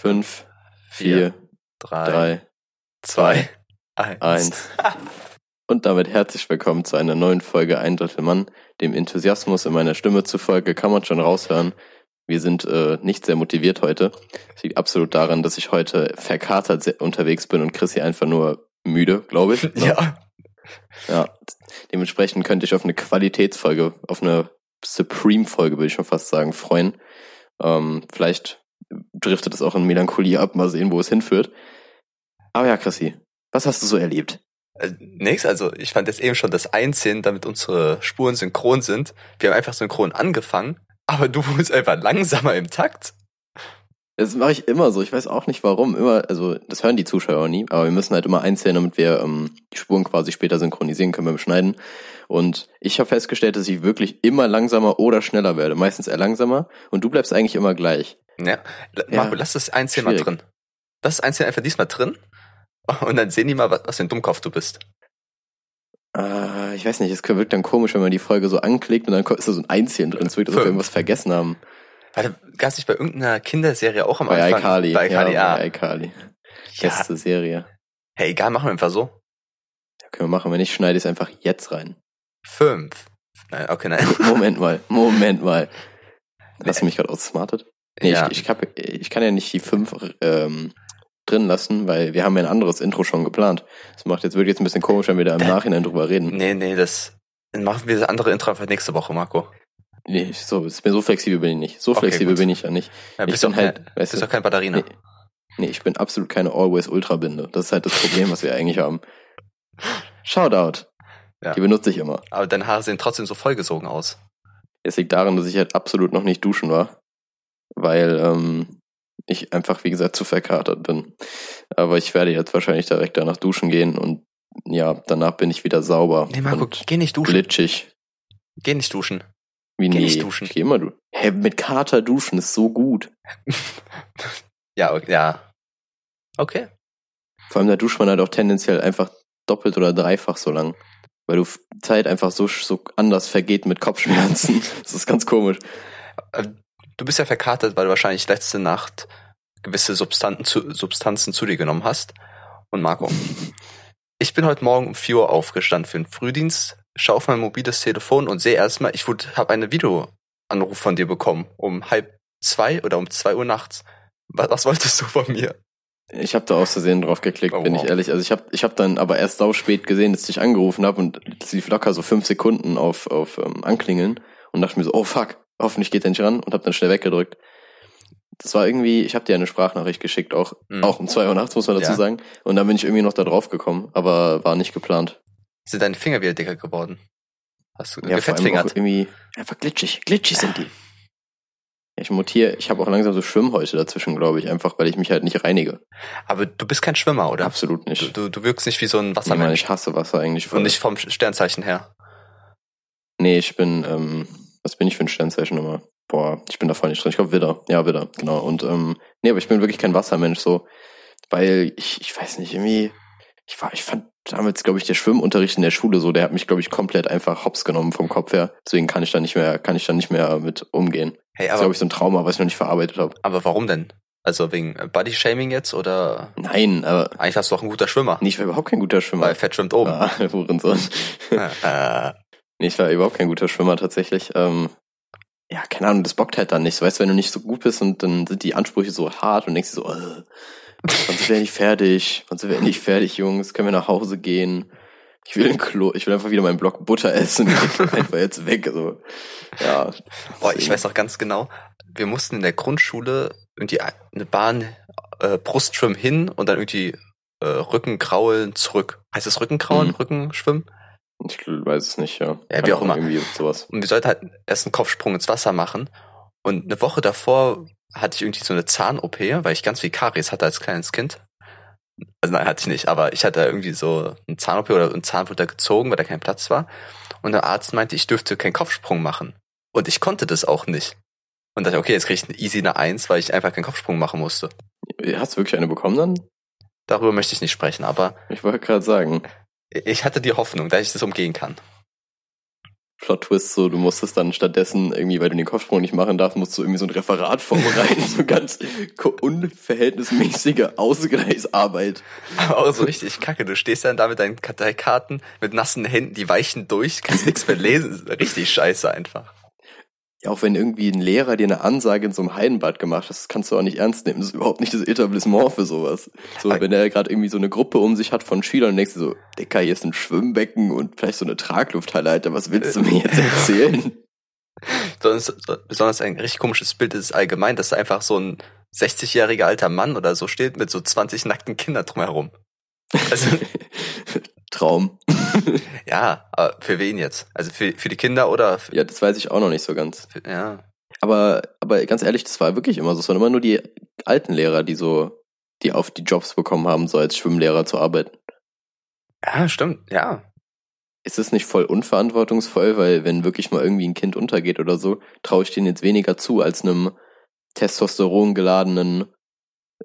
Fünf, vier, drei, drei, zwei, eins. eins. Und damit herzlich willkommen zu einer neuen Folge Ein Drittel Mann. Dem Enthusiasmus in meiner Stimme zufolge kann man schon raushören. Wir sind äh, nicht sehr motiviert heute. Das liegt absolut daran, dass ich heute verkatert unterwegs bin und Chrissy einfach nur müde, glaube ich. Ne? Ja. ja. Dementsprechend könnte ich auf eine Qualitätsfolge, auf eine Supreme-Folge, würde ich schon fast sagen, freuen. Ähm, vielleicht driftet es auch in Melancholie ab, mal sehen, wo es hinführt. Aber ja, Chrissy, was hast du so erlebt? Äh, Nix, also ich fand jetzt eben schon das Einziehen, damit unsere Spuren synchron sind. Wir haben einfach synchron angefangen, aber du wurdest einfach langsamer im Takt. Das mache ich immer so. Ich weiß auch nicht warum. Immer, also das hören die Zuschauer nie, aber wir müssen halt immer einzählen, damit wir ähm, die Spuren quasi später synchronisieren können beim Schneiden. Und ich habe festgestellt, dass ich wirklich immer langsamer oder schneller werde. Meistens eher langsamer. Und du bleibst eigentlich immer gleich. Ja. L- Ja, Marco, lass das Einziehen mal drin. Lass das Einziehen einfach diesmal drin. Und dann sehen die mal, was, was für ein Dummkopf du bist. Äh, ich weiß nicht, es wirkt dann komisch, wenn man die Folge so anklickt und dann ist da so ein Einzeln drin. Es wirkt, als ob wir irgendwas vergessen haben. Warte, gab's nicht bei irgendeiner Kinderserie auch am Bei Anfang? iCarly. Bei iCarly, ja. ja. Bei iCarly. Ja. Beste Serie. Hey, egal, machen wir einfach so. Ja, können wir machen. Wenn nicht, schneide ich es einfach jetzt rein. Fünf. Nein, okay, nein. Moment mal, Moment mal. Hast du mich gerade outsmartet? Nee, ja. ich, ich, hab, ich kann ja nicht die fünf ähm, drin lassen, weil wir haben ja ein anderes Intro schon geplant. Das macht jetzt wirklich jetzt ein bisschen komisch, wenn wir da im Nachhinein drüber reden. Nee, nee, das dann machen wir das andere Intro einfach nächste Woche, Marco. Nee, ich- so, ist mir so flexibel bin ich nicht. So Okay, flexibel gut. bin ich ja nicht. Ja, Ich bist bin doch halt, kein, weißt bist du, doch kein Batteriner. Nee. Nee, ich bin absolut keine Always Ultra Binde. Das ist halt das Problem, was wir eigentlich haben. Shoutout. Ja. Die benutze ich immer. Aber deine Haare sehen trotzdem so vollgesogen aus. Es liegt daran, dass ich halt absolut noch nicht duschen war. Weil ähm, ich einfach, wie gesagt, zu verkatert bin. Aber ich werde jetzt wahrscheinlich direkt danach duschen gehen und ja, danach bin ich wieder sauber. Nee, Marco, geh nicht duschen. glitschig. Geh nicht duschen. Wie Geh nee, nicht duschen. Ich geh immer duschen. Hä, mit Kater duschen ist so gut. ja, okay, ja. Okay. Vor allem da duscht man halt auch tendenziell einfach doppelt oder dreifach so lang. Weil du Zeit einfach so, so anders vergeht mit Kopfschmerzen. das ist ganz komisch. Du bist ja verkatert, weil du wahrscheinlich letzte Nacht gewisse Substanzen zu, Substanzen zu dir genommen hast. Und Marco, ich bin heute Morgen um 4 Uhr aufgestanden für den Frühdienst, schaue auf mein mobiles Telefon und sehe erstmal, ich habe einen Videoanruf von dir bekommen um halb zwei oder um zwei Uhr nachts. Was, was wolltest du von mir? Ich habe da aus Versehen drauf geklickt, Oh, bin wow. ich ehrlich. Also ich habe ich hab dann aber erst sau spät gesehen, dass ich dich angerufen habe und es lief locker so fünf Sekunden auf, auf ähm, Anklingeln und dachte mir so, oh fuck, hoffentlich geht er nicht ran und habe dann schnell weggedrückt. Das war irgendwie, ich habe dir eine Sprachnachricht geschickt, auch, Hm. auch um zwei Uhr nachts, muss man dazu Ja. sagen. Und dann bin ich irgendwie noch da drauf gekommen, aber war nicht geplant. Sind deine Finger wieder dicker geworden? Hast du Ja, gefettfingert? irgendwie einfach glitschig. Glitschig sind die. Ja, Ich mutiere, ich habe auch langsam so Schwimmhäute dazwischen, glaube ich, einfach weil ich mich halt nicht reinige. Aber du bist kein Schwimmer, oder? Absolut nicht. du, du wirkst nicht wie so ein Wassermensch. ich hasse Wasser eigentlich voll. Und nicht vom Sternzeichen her. Nee, ich bin, ähm, was bin ich für ein Sternzeichen nochmal? Boah, ich bin da voll nicht drin. Ich glaube Widder. Ja, Widder, genau. Und ähm, nee, aber ich bin wirklich kein Wassermensch so, weil ich, ich weiß nicht, irgendwie, ich war, ich fand damals, glaube ich, der Schwimmunterricht in der Schule so, der hat mich, glaube ich, komplett einfach hops genommen vom Kopf her. Deswegen kann ich da nicht mehr, kann ich da nicht mehr mit umgehen. Hey, Das ist, aber, glaube ich, so ein Trauma, was ich noch nicht verarbeitet habe. aber warum denn? Also wegen Body-Shaming jetzt oder Nein, aber eigentlich warst du doch ein guter Schwimmer? nee, ich war überhaupt kein guter Schwimmer. Weil Fett schwimmt oben. Ah, Hurensohn. äh, Nee, ich war überhaupt kein guter Schwimmer tatsächlich. Ähm, ja, keine Ahnung, das bockt halt dann nicht. So, weißt du, wenn du nicht so gut bist und dann sind die Ansprüche so hart und denkst dir so, äh, wann sind wir endlich fertig? Wann sind wir endlich fertig, Jungs? Können wir nach Hause gehen? Ich will ein Klo, ich will einfach wieder meinen Block Butter essen. einfach jetzt weg. So. Ja. boah, ich weiß noch ganz genau, wir mussten in der Grundschule irgendwie eine Bahn äh, Brustschwimmen hin und dann irgendwie äh, Rückenkraulen zurück. Heißt es Rückenkraulen, Mhm. Rückenschwimmen? Ich weiß es nicht, ja. Ja, wie auch immer. Irgendwie sowas. Und wir sollten halt erst einen Kopfsprung ins Wasser machen. Und eine Woche davor hatte ich irgendwie so eine Zahn-OP, weil ich ganz viel Karies hatte als kleines Kind. Also nein, hatte ich nicht, aber ich hatte irgendwie so eine Zahn-OP oder ein Zahn wurde da gezogen, weil da kein Platz war. Und der Arzt meinte, ich dürfte keinen Kopfsprung machen. Und ich konnte das auch nicht. Und dachte, okay, jetzt kriege ich eine easy eine Eins, weil ich einfach keinen Kopfsprung machen musste. Hast du wirklich eine bekommen dann? Darüber möchte ich nicht sprechen, aber Ich wollte gerade sagen. Ich hatte die Hoffnung, dass ich das umgehen kann. Plot-Twist so, du musstest dann stattdessen irgendwie, weil du den Kopfsprung nicht machen darfst, musst du irgendwie so ein Referat vorbereiten, so ganz unverhältnismäßige Ausgleichsarbeit. Aber auch so richtig kacke. Du stehst dann da mit deinen Karteikarten mit nassen Händen, die weichen durch, kannst nichts mehr lesen. Richtig scheiße einfach. Ja, auch wenn irgendwie ein Lehrer dir eine Ansage in so einem Heidenbad gemacht hat, das kannst du auch nicht ernst nehmen. Das ist überhaupt nicht das Etablissement für sowas. So, wenn er gerade irgendwie so eine Gruppe um sich hat von Schülern und denkst du so, Dicker, hier ist ein Schwimmbecken und vielleicht so eine Traglufthalle, Alter, was willst du mir jetzt erzählen? Besonders, besonders ein richtig komisches Bild ist allgemein, dass da einfach so ein 60-jähriger alter Mann oder so steht mit so 20 nackten Kindern drumherum. Also, Traum. ja, aber für wen jetzt? Also für, für die Kinder oder? Für, ja, das weiß ich auch noch nicht so ganz. Für, ja. Aber, aber ganz ehrlich, das war wirklich immer so. Es waren immer nur die alten Lehrer, die so, die auf die Jobs bekommen haben, so als Schwimmlehrer zu arbeiten. Ja, stimmt, ja. Ist es nicht voll unverantwortungsvoll, weil wenn wirklich mal irgendwie ein Kind untergeht oder so, traue ich denen jetzt weniger zu als einem Testosteron geladenen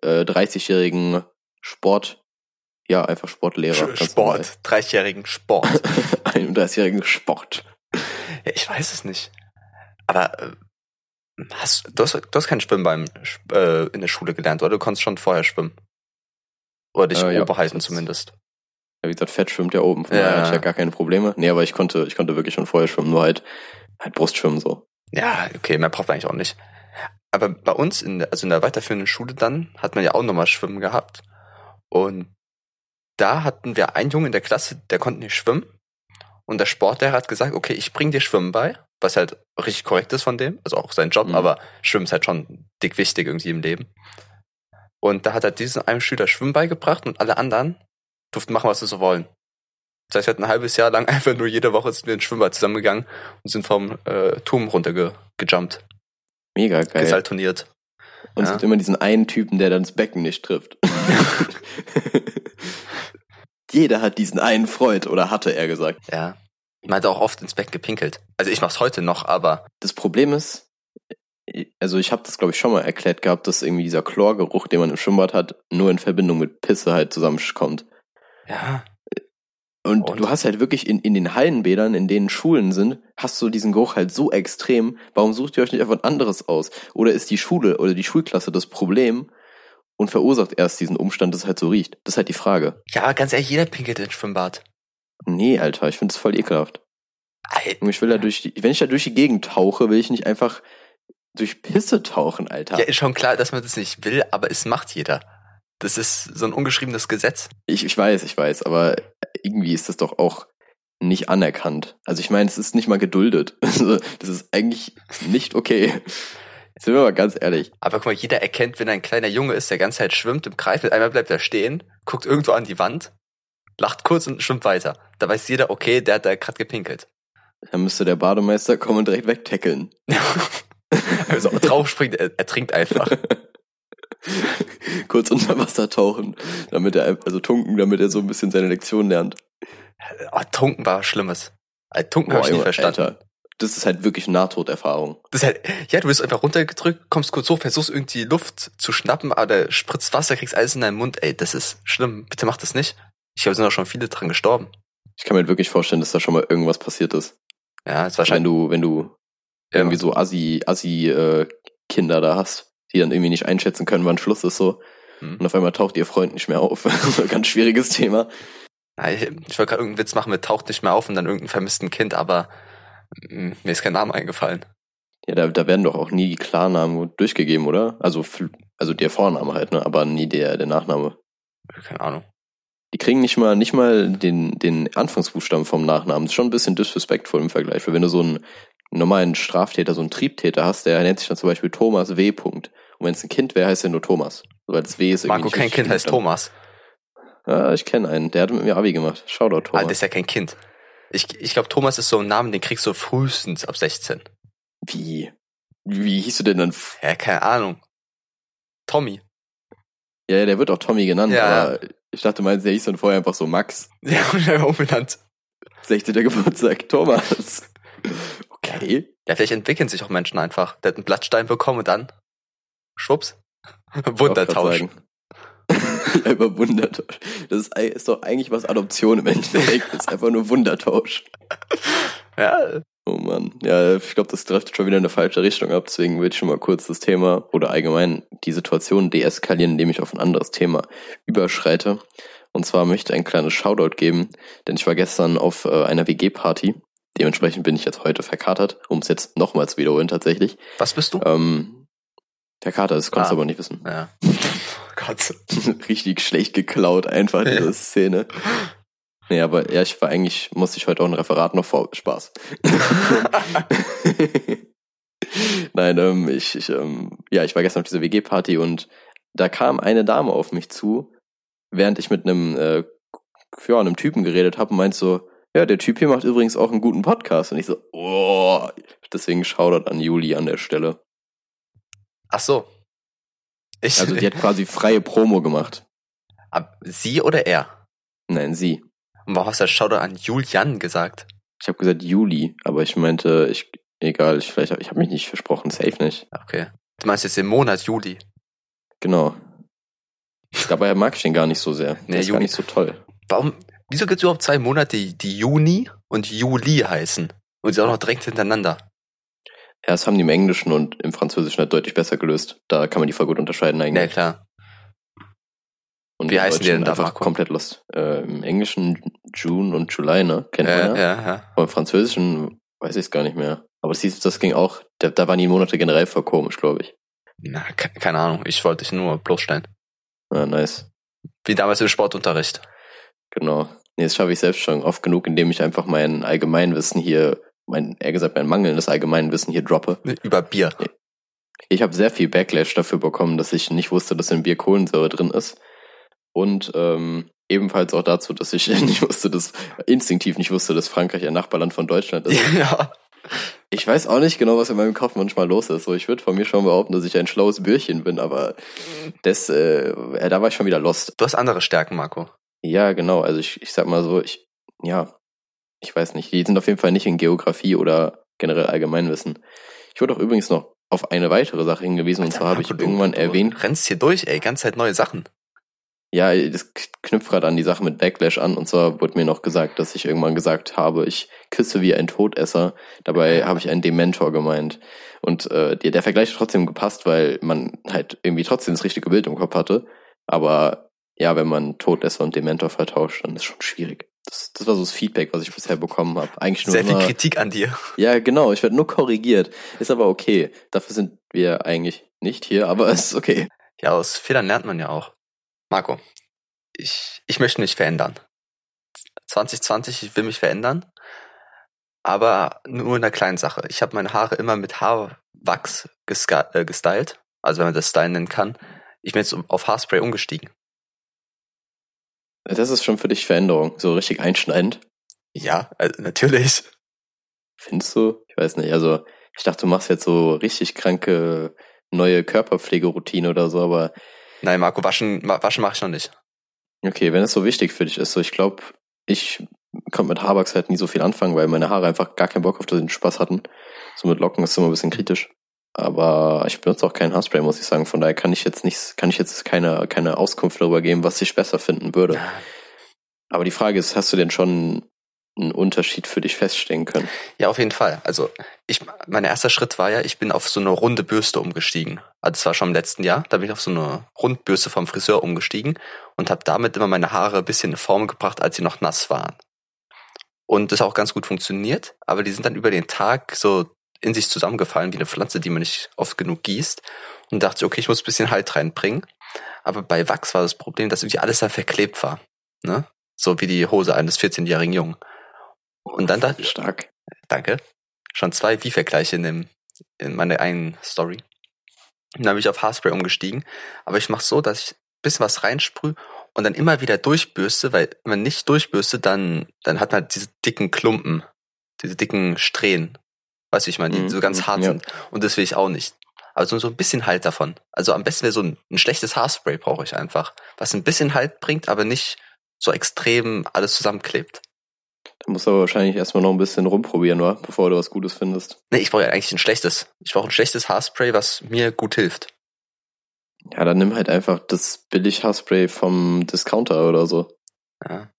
äh, 30-jährigen Sport ja, einfach Sportlehrer. Sport. 30-jährigen Sport. 31-jährigen Sport. Ja, ich weiß es nicht. Aber äh, hast, du, hast, du hast kein Schwimmen beim, äh, in der Schule gelernt, oder? Du konntest schon vorher schwimmen. Oder dich äh, oberhalten ja, zumindest. Ja, wie gesagt, Fett schwimmt ja oben, von ja. daher hatte ich ja gar keine Probleme. Nee, aber ich konnte, ich konnte wirklich schon vorher schwimmen, nur halt, halt Brustschwimmen so. Ja, okay, mehr braucht man eigentlich auch nicht. Aber bei uns, in der, also in der weiterführenden Schule dann, hat man ja auch nochmal Schwimmen gehabt. Und da hatten wir einen Jungen in der Klasse, der konnte nicht schwimmen. Und der Sportlehrer hat gesagt, okay, ich bring dir Schwimmen bei, was halt richtig korrekt ist von dem, also auch sein Job, mhm. aber Schwimmen ist halt schon dick wichtig irgendwie im Leben. Und da hat er diesen einen Schüler Schwimmen beigebracht und alle anderen durften machen, was sie so wollen. Das heißt, wir hatten ein halbes Jahr lang einfach nur jede Woche sind wir ins Schwimmbad zusammengegangen und sind vom äh, Turm runtergejumpt. Mega geil. Gesaltoniert. Und ja. es gibt immer diesen einen Typen, der dann das Becken nicht trifft. Jeder hat diesen einen Freund oder hatte er gesagt. Ja. Man hat auch oft ins Becken gepinkelt. Also ich mach's heute noch, aber. Das Problem ist, also ich habe das glaube ich schon mal erklärt gehabt, dass irgendwie dieser Chlorgeruch, den man im Schwimmbad hat, nur in Verbindung mit Pisse halt zusammenkommt. Ja. Und, und, du hast halt wirklich in, in den Hallenbädern, in denen Schulen sind, hast du diesen Geruch halt so extrem. Warum sucht ihr euch nicht einfach ein anderes aus? Oder ist die Schule oder die Schulklasse das Problem und verursacht erst diesen Umstand, dass es halt so riecht? Das ist halt die Frage. Ja, ganz ehrlich, jeder pinkelt ins Schwimmbad. Nee, Alter, ich finde es voll ekelhaft. Alter. Ich will da durch die, wenn ich da durch die Gegend tauche, will ich nicht einfach durch Pisse tauchen, Alter. Ja, ist schon klar, dass man das nicht will, aber es macht jeder. Das ist so ein ungeschriebenes Gesetz. Ich, ich weiß, ich weiß, aber irgendwie ist das doch auch nicht anerkannt. Also ich meine, es ist nicht mal geduldet. Also das ist eigentlich nicht okay. Sind wir mal ganz ehrlich. Aber guck mal, jeder erkennt, wenn ein kleiner Junge ist, der ganze Zeit schwimmt im Kreis, einmal bleibt er stehen, guckt irgendwo an die Wand, lacht kurz und schwimmt weiter. Da weiß jeder, okay, der hat da gerade gepinkelt. Dann müsste der Bademeister kommen und direkt wegtackeln. also draufspringt, er, er trinkt einfach. kurz unter Wasser tauchen, damit er, also tunken, damit er so ein bisschen seine Lektion lernt. Oh, tunken war was Schlimmes. Also, tunken habe ich nicht verstanden. Alter, das ist halt wirklich Nahtoderfahrung. Das ist halt, ja, du wirst einfach runtergedrückt, kommst kurz hoch, versuchst irgendwie Luft zu schnappen, aber der spritzt Wasser, kriegst alles in deinen Mund. Ey, das ist schlimm. Bitte mach das nicht. Ich glaube, sind auch schon viele dran gestorben. Ich kann mir wirklich vorstellen, dass da schon mal irgendwas passiert ist. Ja, ist wahrscheinlich. Wenn du, wenn du ja. irgendwie so Assi, Assi äh, Kinder da hast die dann irgendwie nicht einschätzen können, wann Schluss ist so. Hm. Und auf einmal taucht ihr Freund nicht mehr auf. Ganz schwieriges Thema. Ja, ich, ich wollte gerade irgendeinen Witz machen mit taucht nicht mehr auf und dann irgendein vermissten Kind, aber mir ist kein Name eingefallen. Ja, da, da werden doch auch nie die Klarnamen durchgegeben, oder? Also, also der Vorname halt, ne? Aber nie der, der Nachname. Keine Ahnung. Die kriegen nicht mal, nicht mal den, den Anfangsbuchstaben vom Nachnamen. Das ist schon ein bisschen disrespektvoll im Vergleich. Weil wenn du so einen normalen Straftäter, so einen Triebtäter hast, der nennt sich dann zum Beispiel Thomas W. Und wenn es ein Kind wäre, heißt er nur Thomas. Weil das W ist Marco, kein Kind heißt Thomas. Ja, ich kenne einen. Der hat mit mir Abi gemacht. Shoutout Thomas. Ah, das ist ja kein Kind. Ich, ich glaube, Thomas ist so ein Name, den kriegst du frühestens ab 16. Wie? Wie hieß du denn dann? Ja, keine Ahnung. Tommy. Ja, der wird auch Tommy genannt, ja. aber ich dachte, meinst, der hieß dann vorher einfach so Max. Ja, und er war umbenannt. 16. Geburtstag, Thomas. Okay. Ja, vielleicht entwickeln sich auch Menschen einfach. Der hat einen Blattstein bekommen und dann schwupps. Wundertausch. Über Wundertausch. Das ist, ist, doch eigentlich was Adoption im Endeffekt. Das ist einfach nur Wundertausch. Ja, Oh Mann. Ja, ich glaube, das trifft schon wieder in eine falsche Richtung ab. Deswegen würde ich schon mal kurz das Thema oder allgemein die Situation deeskalieren, indem ich auf ein anderes Thema überschreite. Und zwar möchte ich ein kleines Shoutout geben, denn ich war gestern auf äh, einer WG-Party. Dementsprechend bin ich jetzt heute verkatert, um es jetzt nochmal zu wiederholen tatsächlich. Was bist du? Ähm, verkatert, das konntest Ah. du aber nicht wissen. Ja. Gott. Richtig schlecht geklaut, einfach diese Ja. Szene. Nee, aber ja, ich war eigentlich, musste ich heute auch ein Referat noch vor Spaß. Nein, ähm, ich, ich ähm, ja, ich war gestern auf dieser WG-Party und da kam eine Dame auf mich zu, während ich mit einem, äh, ja, einem Typen geredet habe und meint so, ja, der Typ hier macht übrigens auch einen guten Podcast. Und ich so, oh, deswegen Shoutout an Juli an der Stelle. Ach so. Ich, Also die hat quasi freie Promo gemacht. Sie oder er? Nein, sie. Und warum hast du das Shoutout an Julian gesagt? Ich habe gesagt Juli, aber ich meinte, ich, egal, ich vielleicht, hab- ich habe mich nicht versprochen, safe nicht. Okay. Du meinst jetzt den Monat Juli? Genau. Dabei mag ich ihn gar nicht so sehr. Nee, Der ist gar Juli. nicht so toll. Warum, wieso gibt es überhaupt zwei Monate, die, die Juni und Juli heißen? Und sie auch noch direkt hintereinander? Ja, das haben die im Englischen und im Französischen halt deutlich besser gelöst. Da kann man die voll gut unterscheiden Ja, eigentlich. klar. und wie heißen die denn da, einfach Marco? komplett lost. Äh, Im Englischen June und July, ne? Kennt Ja, man ja. ja, ja. Aber im Französischen weiß ich es gar nicht mehr. Aber das hieß, das ging auch, da, da waren die Monate generell voll komisch, glaube ich. Na, ke keine Ahnung. Ich wollte dich nur bloßstellen. Ja, nice. Wie damals im Sportunterricht. Genau. Nee, das schaffe ich selbst schon oft genug, indem ich einfach mein Allgemeinwissen hier, mein, eher gesagt, mein mangelndes Allgemeinwissen hier droppe. Über Bier. Ich habe sehr viel Backlash dafür bekommen, dass ich nicht wusste, dass in Bier Kohlensäure drin ist. Und ähm, ebenfalls auch dazu, dass ich nicht wusste, dass instinktiv nicht wusste, dass Frankreich ein Nachbarland von Deutschland ist. ja. Ich weiß auch nicht genau, was in meinem Kopf manchmal los ist. So, ich würde von mir schon behaupten, dass ich ein schlaues Bürchen bin, aber das, äh, ja, da war ich schon wieder lost. Du hast andere Stärken, Marco. Ja, genau. Also ich, ich sag mal so, ich, ja, ich weiß nicht. Die sind auf jeden Fall nicht in Geografie oder generell Allgemeinwissen. Ich wurde auch übrigens noch auf eine weitere Sache hingewiesen, und zwar habe ich Marco, du- irgendwann du erwähnt, rennst hier durch, ey. Ganz Zeit neue Sachen. ja, das knüpft gerade an die Sache mit Backlash an, und zwar wurde mir noch gesagt, dass ich irgendwann gesagt habe, ich küsse wie ein Todesser. Dabei habe ich einen Dementor gemeint. Und äh, der, der Vergleich hat trotzdem gepasst, weil man halt irgendwie trotzdem das richtige Bild im Kopf hatte. Aber ja, wenn man Todesser und Dementor vertauscht, dann ist schon schwierig. Das, das war so das Feedback, was ich bisher bekommen habe. Eigentlich nur Sehr viel immer, Kritik an dir. Ja, genau, ich werde nur korrigiert. Ist aber okay. Dafür sind wir eigentlich nicht hier, aber es ist okay. Ja, aus Fehlern lernt man ja auch. Marco, ich, ich möchte mich verändern. 2020, ich will mich verändern. Aber nur in einer kleinen Sache. Ich habe meine Haare immer mit Haarwachs äh, gestylt. Also wenn man das stylen nennen kann. Ich bin jetzt auf Haarspray umgestiegen. Das ist schon für dich Veränderung, so richtig einschneidend. Ja, also natürlich. Findest du? Ich weiß nicht. Also, ich dachte, du machst jetzt so richtig kranke neue Körperpflegeroutine oder so, aber Nein, Marco, waschen, waschen mache ich noch nicht. okay, wenn es so wichtig für dich ist, so ich glaube, ich konnte mit Haarwachs halt nie so viel anfangen, weil meine Haare einfach gar keinen Bock auf den Spaß hatten. So mit Locken ist es immer ein bisschen kritisch. Aber ich benutze auch kein Haarspray, muss ich sagen. Von daher kann ich jetzt nicht, kann ich jetzt keine, keine Auskunft darüber geben, was ich besser finden würde. Aber die Frage ist, hast du denn schon einen Unterschied für dich feststellen können? Ja, auf jeden Fall. Also ich, mein erster Schritt war ja, ich bin auf so eine runde Bürste umgestiegen. Also das war schon im letzten Jahr. Da bin ich auf so eine Rundbürste vom Friseur umgestiegen und habe damit immer meine Haare ein bisschen in Form gebracht, als sie noch nass waren. Und das hat auch ganz gut funktioniert, aber die sind dann über den Tag so in sich zusammengefallen, wie eine Pflanze, die man nicht oft genug gießt. Und dachte, okay, ich muss ein bisschen Halt reinbringen. Aber bei Wachs war das Problem, dass irgendwie alles dann verklebt war. Ne? So wie die Hose eines 14-jährigen Jungen. Und dann dachte ich, Stark. Danke. Schon zwei Wie-Vergleiche in, dem, in meiner einen Story. Und dann bin ich auf Haarspray umgestiegen. Aber ich mache so, dass ich ein bisschen was reinsprühe und dann immer wieder durchbürste, weil wenn man nicht durchbürstet, dann, dann hat man diese dicken Klumpen, diese dicken Strähnen. Weißt du, ich meine, die Mhm, so ganz hart ja. sind. Und das will ich auch nicht. Also so ein bisschen Halt davon. Also am besten wäre so ein, ein schlechtes Haarspray brauche ich einfach. Was ein bisschen Halt bringt, aber nicht so extrem alles zusammenklebt. Da musst du aber wahrscheinlich erstmal noch ein bisschen rumprobieren, oder? Bevor du was Gutes findest. Nee, ich brauche ja eigentlich ein schlechtes. Ich brauche ein schlechtes Haarspray, was mir gut hilft. Ja, dann nimm halt einfach das Billig-Haarspray vom Discounter oder so. Ja.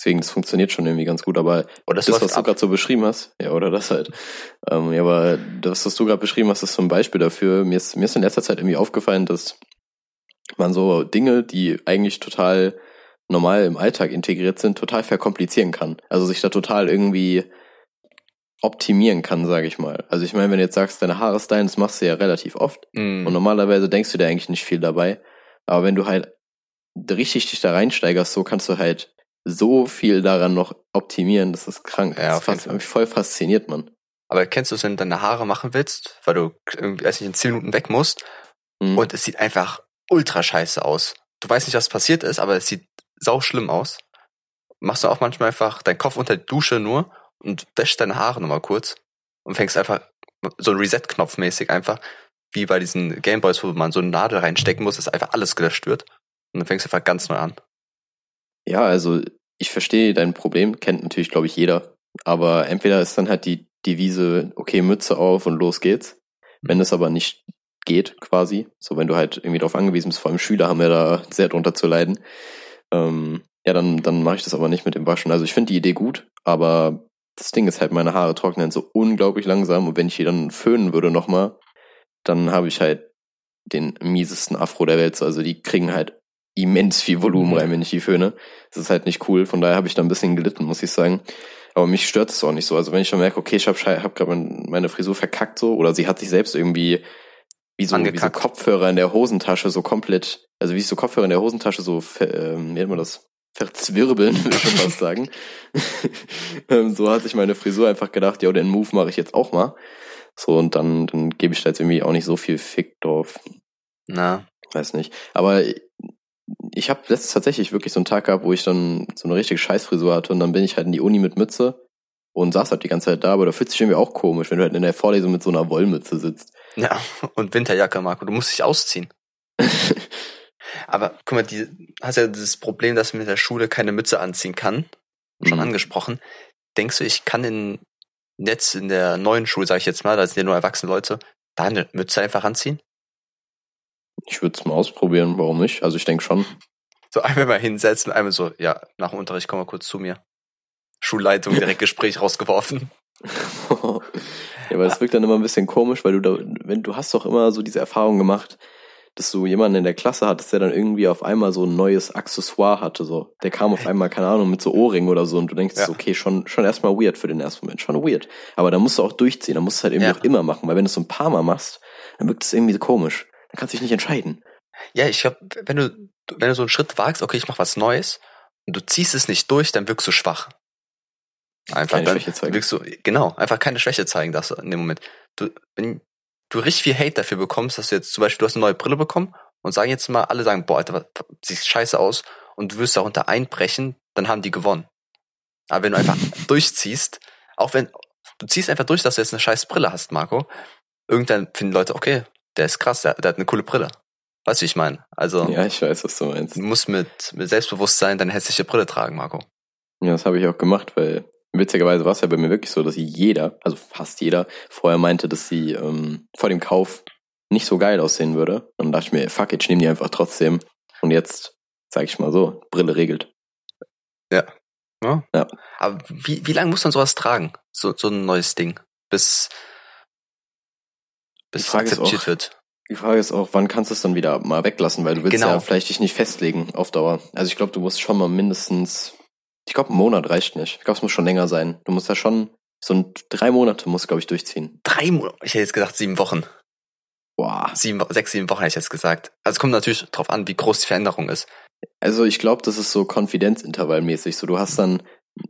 Deswegen, das funktioniert schon irgendwie ganz gut, aber es das, läuft was du gerade so beschrieben hast, ja, oder das halt. Ähm, ja, aber das, was du gerade beschrieben hast, ist so ein Beispiel dafür. Mir ist, mir ist in letzter Zeit irgendwie aufgefallen, dass man so Dinge, die eigentlich total normal im Alltag integriert sind, total verkomplizieren kann. Also sich da total irgendwie optimieren kann, sage ich mal. Also ich meine, wenn du jetzt sagst, deine Haare stylen, das machst du ja relativ oft. Mm. Und normalerweise denkst du dir eigentlich nicht viel dabei. Aber wenn du halt richtig dich da reinsteigerst, so kannst du halt so viel daran noch optimieren. Das ist krank. Ja, das fast, mich voll fasziniert, man. Aber kennst du es, wenn du deine Haare machen willst, weil du irgendwie, weiß nicht, in 10 Minuten weg musst Mhm. und es sieht einfach ultra scheiße aus. Du weißt nicht, was passiert ist, aber es sieht sau schlimm aus. Machst du auch manchmal einfach deinen Kopf unter die Dusche nur und wäschst deine Haare nochmal kurz und fängst einfach so ein Reset-Knopf mäßig einfach, wie bei diesen Gameboys, wo man so eine Nadel reinstecken muss, dass einfach alles gelöscht wird. Und dann fängst du einfach ganz neu an. Ja, also ich verstehe dein Problem, kennt natürlich, glaube ich, jeder. Aber entweder ist dann halt die Devise, okay, Mütze auf und los geht's. Wenn es aber nicht geht, quasi, so wenn du halt irgendwie darauf angewiesen bist, vor allem Schüler haben ja da sehr drunter zu leiden, ähm, ja, dann, dann mache ich das aber nicht mit dem Waschen. Also ich finde die Idee gut, aber das Ding ist halt, meine Haare trocknen so unglaublich langsam und wenn ich die dann föhnen würde nochmal, dann habe ich halt den miesesten Afro der Welt. Also die kriegen halt immens viel Volumen rein, wenn ich die föhne. Das ist halt nicht cool. Von daher habe ich da ein bisschen gelitten, muss ich sagen. Aber mich stört es auch nicht so. Also wenn ich schon merke, okay, ich habe hab gerade meine Frisur verkackt so oder sie hat sich selbst irgendwie wie so, wie so Angekackt. Kopfhörer in der Hosentasche so komplett, also wie ich so Kopfhörer in der Hosentasche so, ähm, wie nennt man das? Verzwirbeln, würde ich schon fast sagen. ähm, so hat sich meine Frisur einfach gedacht, ja, den Move mache ich jetzt auch mal. So, und dann, dann gebe ich da jetzt irgendwie auch nicht so viel Fick drauf. Na, Weiß nicht. Aber ich habe letztens tatsächlich wirklich so einen Tag gehabt, wo ich dann so eine richtige Scheißfrisur hatte und dann bin ich halt in die Uni mit Mütze und saß halt die ganze Zeit da, aber da fühlt sich irgendwie auch komisch, wenn du halt in der Vorlesung mit so einer Wollmütze sitzt. ja, und Winterjacke, Marco, du musst dich ausziehen. Aber guck mal, die hast ja das Problem, dass man in der Schule keine Mütze anziehen kann. Schon Mhm. angesprochen. Denkst du, ich kann in jetzt in der neuen Schule, sage ich jetzt mal, da sind ja nur erwachsene Leute, da eine Mütze einfach anziehen? Ich würde es mal ausprobieren, warum nicht? Also ich denke schon. So einmal mal hinsetzen, einmal so, ja, nach dem Unterricht komm mal kurz zu mir. Schulleitung, direkt Gespräch rausgeworfen. ja, aber das wirkt dann immer ein bisschen komisch, weil du da, wenn du hast doch immer so diese Erfahrung gemacht, dass du jemanden in der Klasse hattest, der dann irgendwie auf einmal so ein neues Accessoire hatte, so. Der kam auf einmal, keine Ahnung, mit so Ohrringen oder so und du denkst, Ja. okay, schon, schon erstmal weird für den ersten Moment, schon weird. Aber da musst du auch durchziehen, da musst du halt irgendwie Ja. auch immer machen, weil wenn du es so ein paar Mal machst, dann wirkt es irgendwie so komisch. Dann kannst du dich nicht entscheiden. Ja, ich glaube, wenn du, wenn du so einen Schritt wagst, okay, ich mach was Neues, und du ziehst es nicht durch, dann wirkst du schwach. Einfach Keine dann Schwäche zeigen. wirkst du, genau, einfach keine Schwäche zeigen darfst du in dem Moment. Du, wenn du richtig viel Hate dafür bekommst, dass du jetzt zum Beispiel, du hast eine neue Brille bekommen und sagen jetzt mal, alle sagen, boah, Alter, sieht scheiße aus und du wirst darunter einbrechen, dann haben die gewonnen. Aber wenn du einfach durchziehst, auch wenn, du ziehst einfach durch, dass du jetzt eine scheiß Brille hast, Marco, irgendwann finden Leute, okay, der ist krass, der, der hat eine coole Brille. Weißt du, wie ich meine? Also, Ja, ich weiß, was du meinst. du musst mit, mit Selbstbewusstsein deine hässliche Brille tragen, Marco. Ja, das habe ich auch gemacht, weil witzigerweise war es ja bei mir wirklich so, dass jeder, also fast jeder, vorher meinte, dass sie ähm, vor dem Kauf nicht so geil aussehen würde. Und dann dachte ich mir, fuck it, ich nehme die einfach trotzdem. Und jetzt, sag ich mal so, Brille regelt. Ja. Ja. Aber wie, wie lange muss man sowas tragen? So, so ein neues Ding. Bis, bis es akzeptiert auch- wird. Die Frage ist auch, wann kannst du es dann wieder mal weglassen, weil du willst Genau. ja vielleicht dich nicht festlegen auf Dauer. Also ich glaube, du musst schon mal mindestens, ich glaube, ein Monat reicht nicht. Ich glaube, es muss schon länger sein. Du musst ja schon, so ein drei Monate musst du, glaube ich, durchziehen. Drei Monate. Ich hätte jetzt gesagt sieben Wochen. Boah. Sieben, sechs, sieben Wochen hätte ich jetzt gesagt. Also es kommt natürlich drauf an, wie groß die Veränderung ist. Also ich glaube, das ist so Konfidenzintervallmäßig. So, du hast dann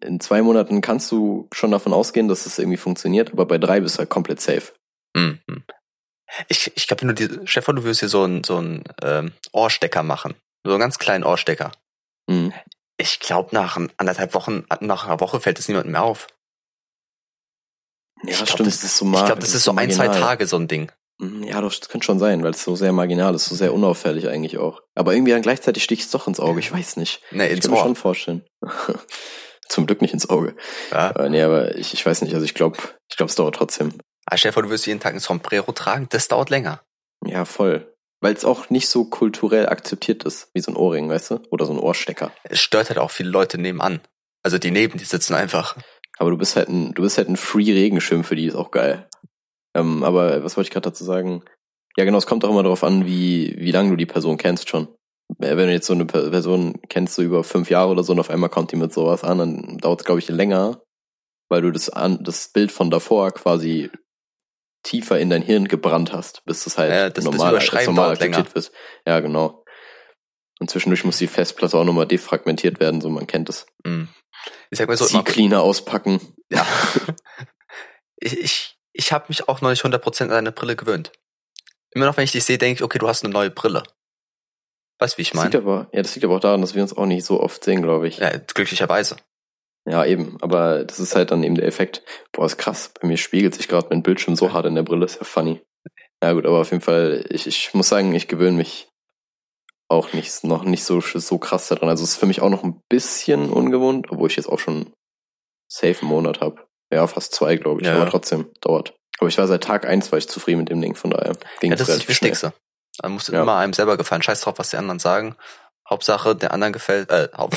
in zwei Monaten kannst du schon davon ausgehen, dass es irgendwie funktioniert, aber bei drei bist du halt komplett safe. Hm, hm. Ich, ich glaube, wenn du die, Stefan, du würdest hier so einen so einen, ähm, Ohrstecker machen. So einen ganz kleinen Ohrstecker. Mhm. Ich glaube, nach anderthalb Wochen, nach einer Woche fällt es niemandem mehr auf. Ja, ich glaub, stimmt. das, ist so ich glaube, das ist so ein, zwei. Tage so ein Ding. Mhm, Ja, doch, das könnte schon sein, weil es so sehr marginal ist, so sehr unauffällig eigentlich auch. Aber irgendwie dann gleichzeitig sticht es doch ins Auge, ich weiß nicht. Nee, Ich ins kann mir Ohr. schon vorstellen. Zum Glück nicht ins Auge. Ja. Äh, nee, aber ich, ich weiß nicht, also ich glaube, ich glaube, es dauert trotzdem. Ah, stell dir vor, du wirst jeden Tag ein Sombrero tragen, das dauert länger. Ja, voll. Weil es auch nicht so kulturell akzeptiert ist, wie so ein Ohrring, weißt du? Oder so ein Ohrstecker. Es stört halt auch viele Leute nebenan. Also die neben die sitzen einfach. Aber du bist halt ein, du bist halt ein Free-Regenschirm für die, ist auch geil. Ähm, aber was wollte ich gerade dazu sagen? Ja, genau, es kommt auch immer darauf an, wie, wie lange du die Person kennst schon. Äh, Wenn du jetzt so eine Per- Person kennst, so über fünf Jahre oder so, und auf einmal kommt die mit sowas an, dann dauert es, glaube ich, länger, weil du das, an, das Bild von davor quasi tiefer in dein Hirn gebrannt hast, bis das halt Ja, das- das normal, Überschreiben normal dauert länger. akzeptiert wird. Ja, genau. Und zwischendurch muss die Festplatte auch nochmal defragmentiert werden, so man kennt es. Hm. Ich sag mal so, immer, Cleaner auspacken. ja. ich ich, ich habe mich auch noch nicht 100% an deine Brille gewöhnt. Immer noch, wenn ich dich sehe, denke ich, okay, du hast eine neue Brille. Weißt du, wie ich Das meine? ja, das liegt aber auch daran, dass wir uns auch nicht so oft sehen, glaube ich. Ja, glücklicherweise. Ja, eben. Aber das ist halt dann eben der Effekt. Boah, ist krass. Bei mir spiegelt sich gerade mein Bildschirm so hart in der Brille. Ist ja funny. Ja gut, aber auf jeden Fall, ich, ich muss sagen, ich gewöhne mich auch nicht, noch nicht so, so krass daran. Also es ist für mich auch noch ein bisschen ungewohnt, obwohl ich jetzt auch schon safe einen Monat habe. Ja, fast zwei, glaube ich. Ja. Aber trotzdem, dauert. Aber ich war seit Tag eins war ich zufrieden mit dem Ding, von daher ging Ja, das ist das. Wichtigste. Man muss Ja. immer einem selber gefallen. Scheiß drauf, was die anderen sagen. Hauptsache, der anderen gefällt, äh, Haupt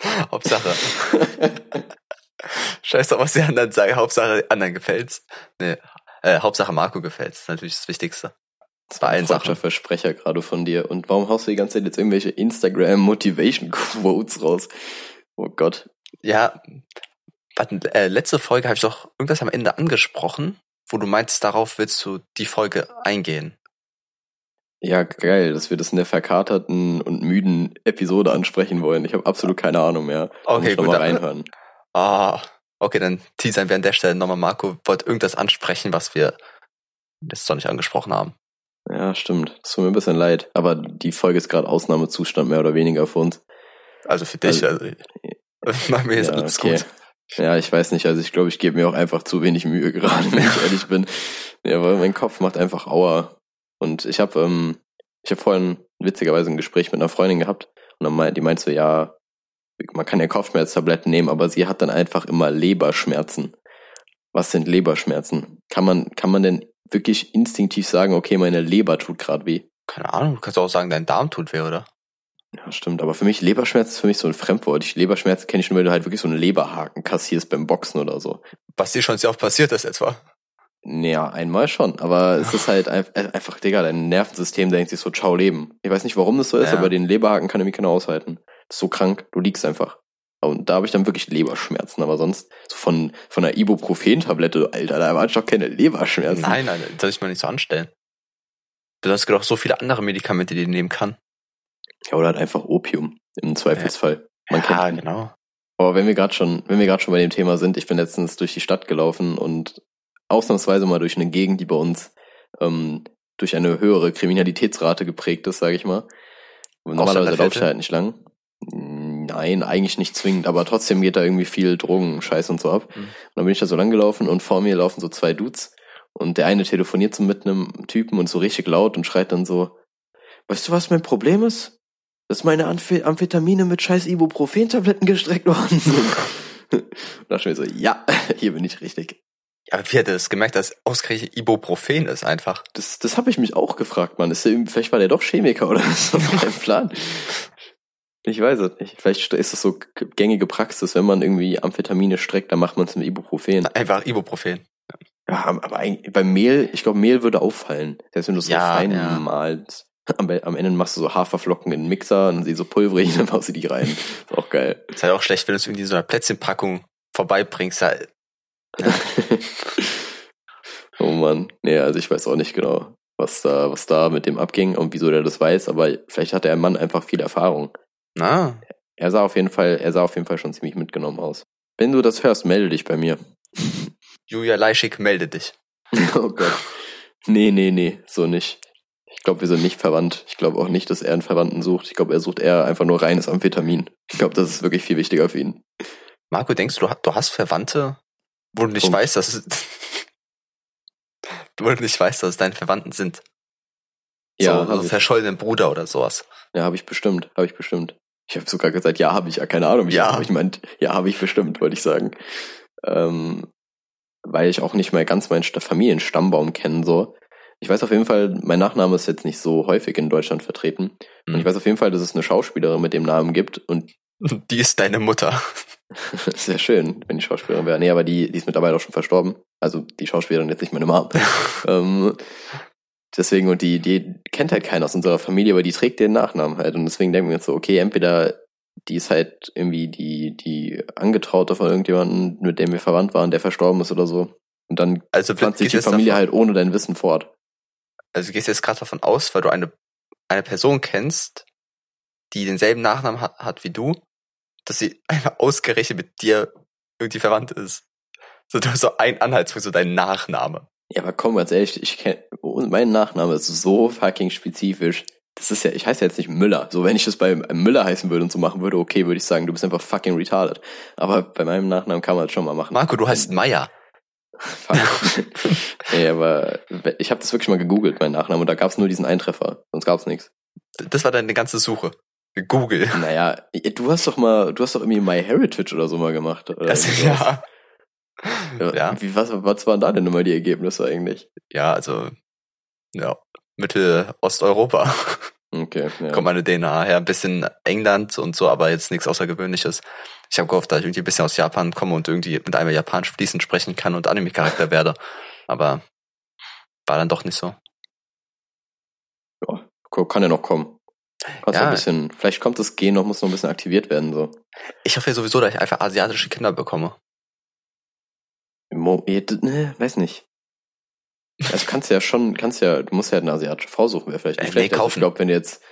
Hauptsache. Scheiß drauf, was die anderen sagen. Hauptsache, anderen gefällt's. Nee, äh, Hauptsache Marco gefällt's. Das ist natürlich das Wichtigste. Das war ein falscher Sachen. Versprecher gerade von dir. Und warum haust du die ganze Zeit jetzt irgendwelche Instagram-Motivation-Quotes raus? Oh Gott. Ja, warte, äh, letzte Folge habe ich doch irgendwas am Ende angesprochen, wo du meintest, darauf willst du die Folge eingehen. Ja, geil, dass wir das in der verkaterten und müden Episode ansprechen wollen. Ich habe absolut keine Ahnung mehr. Okay, gut, mal dann- reinhören. Ah, okay, dann teasern wir an der Stelle nochmal. Marco wollte irgendwas ansprechen, was wir jetzt noch nicht angesprochen haben. Ja, stimmt. Das tut mir ein bisschen leid. Aber die Folge ist gerade Ausnahmezustand mehr oder weniger für uns. Also für dich, also, mach mir jetzt ja, alles okay. gut. Ja, ich weiß nicht. Also ich glaube, ich gebe mir auch einfach zu wenig Mühe gerade, wenn ich ehrlich bin. Ja, weil mein Kopf macht einfach Aua. Und ich habe ähm, ich habe vorhin witzigerweise ein Gespräch mit einer Freundin gehabt und dann meint, die meint so, ja, man kann ja Kopfschmerztabletten nehmen, aber sie hat dann einfach immer Leberschmerzen. Was sind Leberschmerzen? Kann man kann man denn wirklich instinktiv sagen, okay, meine Leber tut gerade weh? Keine Ahnung, du kannst auch sagen, dein Darm tut weh, oder? Ja, stimmt. Aber für mich, Leberschmerz ist für mich so ein Fremdwort. Ich, Leberschmerz kenne ich nur, wenn du halt wirklich so einen Leberhaken kassierst beim Boxen oder so. Was dir schon sehr oft passiert ist etwa. Ja, einmal schon. Aber es ist halt ein- äh, einfach, Digga, dein Nervensystem denkt sich so, ciao Leben. Ich weiß nicht, warum das so ist, Ja. aber den Leberhaken kann irgendwie keiner aushalten. Das ist so krank, du liegst einfach. Und da habe ich dann wirklich Leberschmerzen, aber sonst so von, von einer Ibuprofen-Tablette, Alter, da waren doch keine Leberschmerzen. Nein, nein, das soll ich mal nicht so anstellen. Besonders gibt auch so viele andere Medikamente, die du nehmen kann. Ja, oder halt einfach Opium im Zweifelsfall. Man ja, kennt ihn. genau. Aber wenn wir gerade schon, wenn wir gerade schon bei dem Thema sind, ich bin letztens durch die Stadt gelaufen und ausnahmsweise mal durch eine Gegend, die bei uns ähm, durch eine höhere Kriminalitätsrate geprägt ist, sage ich mal. Und Normalerweise ich halt nicht lang. Nein, eigentlich nicht zwingend, aber trotzdem geht da irgendwie viel Drogen, Scheiß und so ab. Mhm. Und dann bin ich da so lang gelaufen und vor mir laufen so zwei Dudes und der eine telefoniert so mit einem Typen und so richtig laut und schreit dann so, weißt du, was mein Problem ist? Dass meine Amph Amphetamine mit scheiß Ibuprofen-Tabletten gestreckt worden sind. und da dachte ich mir so, ja, hier bin ich richtig. Ja, aber wie hat er das gemerkt, dass ausgerechnet Ibuprofen ist einfach? Das, das habe ich mich auch gefragt, Mann. Ist der, vielleicht war der doch Chemiker oder so. Kein Plan. Ich weiß es nicht. Vielleicht ist es so gängige Praxis, wenn man irgendwie Amphetamine streckt, dann macht man es mit Ibuprofen. Einfach Ibuprofen. Ja, aber beim Mehl, ich glaube, Mehl würde auffallen. Selbst wenn du es so Ja, fein ja. malst. Am, am Ende machst du so Haferflocken in den Mixer und dann sind die so pulverig, dann machst du die rein. Ist auch geil. Ist halt auch schlecht, wenn du es irgendwie in so einer Plätzchenpackung vorbeibringst. Ja, oh Mann. Nee, also ich weiß auch nicht genau, was da, was da mit dem abging und wieso der das weiß, aber vielleicht hat der Mann einfach viel Erfahrung. na, Er sah auf jeden Fall, er sah auf jeden Fall schon ziemlich mitgenommen aus. Wenn du das hörst, melde dich bei mir. Julia Leischig, melde dich. oh Gott. Nee, nee, nee, so nicht. Ich glaube, wir sind nicht verwandt. Ich glaube auch nicht, dass er einen Verwandten sucht. Ich glaube, er sucht eher einfach nur reines Amphetamin. Ich glaube, das ist wirklich viel wichtiger für ihn. Marco, denkst du, du hast- du hast Verwandte, wo du nicht Punkt. weißt, dass es, wo du nicht weißt, dass es deine Verwandten sind? Ja, so, hab so ich. verschollenen Bruder oder sowas. Ja, habe ich bestimmt, habe ich bestimmt. Ich habe sogar gesagt, ja, habe ich, ja, keine Ahnung. Ich, Ja. hab- ich meint, ja, habe ich bestimmt, wollte ich sagen. Ähm, weil ich auch nicht mal ganz meinen Sta- Familienstammbaum kenne, so. Ich weiß auf jeden Fall, mein Nachname ist jetzt nicht so häufig in Deutschland vertreten. Und Mhm. ich weiß auf jeden Fall, dass es eine Schauspielerin mit dem Namen gibt und Die ist deine Mutter. Sehr schön, wenn die Schauspielerin wäre. Nee, aber die, die ist mittlerweile auch schon verstorben. Also die Schauspielerin jetzt nicht meine Mom. ähm, deswegen, und die, die kennt halt keiner aus unserer Familie, aber die trägt den Nachnamen halt. Und deswegen denken wir uns so, okay, entweder die ist halt irgendwie die, die Angetraute von irgendjemandem, mit dem wir verwandt waren, der verstorben ist oder so. Und dann Also pflanzt sich die jetzt Familie davon, halt ohne dein Wissen fort. also du gehst jetzt gerade davon aus, weil du eine, eine Person kennst, die denselben Nachnamen hat, hat wie du, dass sie einfach ausgerechnet mit dir irgendwie verwandt ist. So, du hast so ein Anhaltspunkt, so dein Nachname. Ja, aber komm, ganz ehrlich, ich kenn, mein Nachname ist so fucking spezifisch. Das ist ja, ich heiße ja jetzt nicht Müller. So, wenn ich das bei Müller heißen würde und so machen würde, okay, würde ich sagen, du bist einfach fucking retarded. Aber bei meinem Nachnamen kann man das schon mal machen. Marco, du heißt Meier. Fuck. nee, aber ich habe das wirklich mal gegoogelt, mein Nachname, und da gab's nur diesen Eintreffer. Sonst gab's nichts. Das war deine ganze Suche. Google. Naja, du hast doch mal, du hast doch irgendwie MyHeritage oder so mal gemacht. Oder Also, ja. Ja. Wie, was, was waren da denn immer die Ergebnisse eigentlich? Ja, also, ja, Mittelosteuropa Okay, ja. kommt meine DNA her. Ein bisschen England und so, aber jetzt nichts Außergewöhnliches. Ich habe gehofft, dass ich irgendwie ein bisschen aus Japan komme und irgendwie mit einem Japanisch fließend sprechen kann und Anime-Charakter werde. Aber war dann doch nicht so. ja, kann ja noch kommen. Kannst ja. ein bisschen, vielleicht kommt das Gen noch, muss noch ein bisschen aktiviert werden, so. Ich hoffe ja sowieso, dass ich einfach asiatische Kinder bekomme. Mo ne, weiß nicht. Also kannst ja schon, kannst ja, du musst ja eine asiatische Frau suchen, wäre vielleicht nicht Äh, nee, schlecht. Also ich kaufen. glaube, wenn du jetzt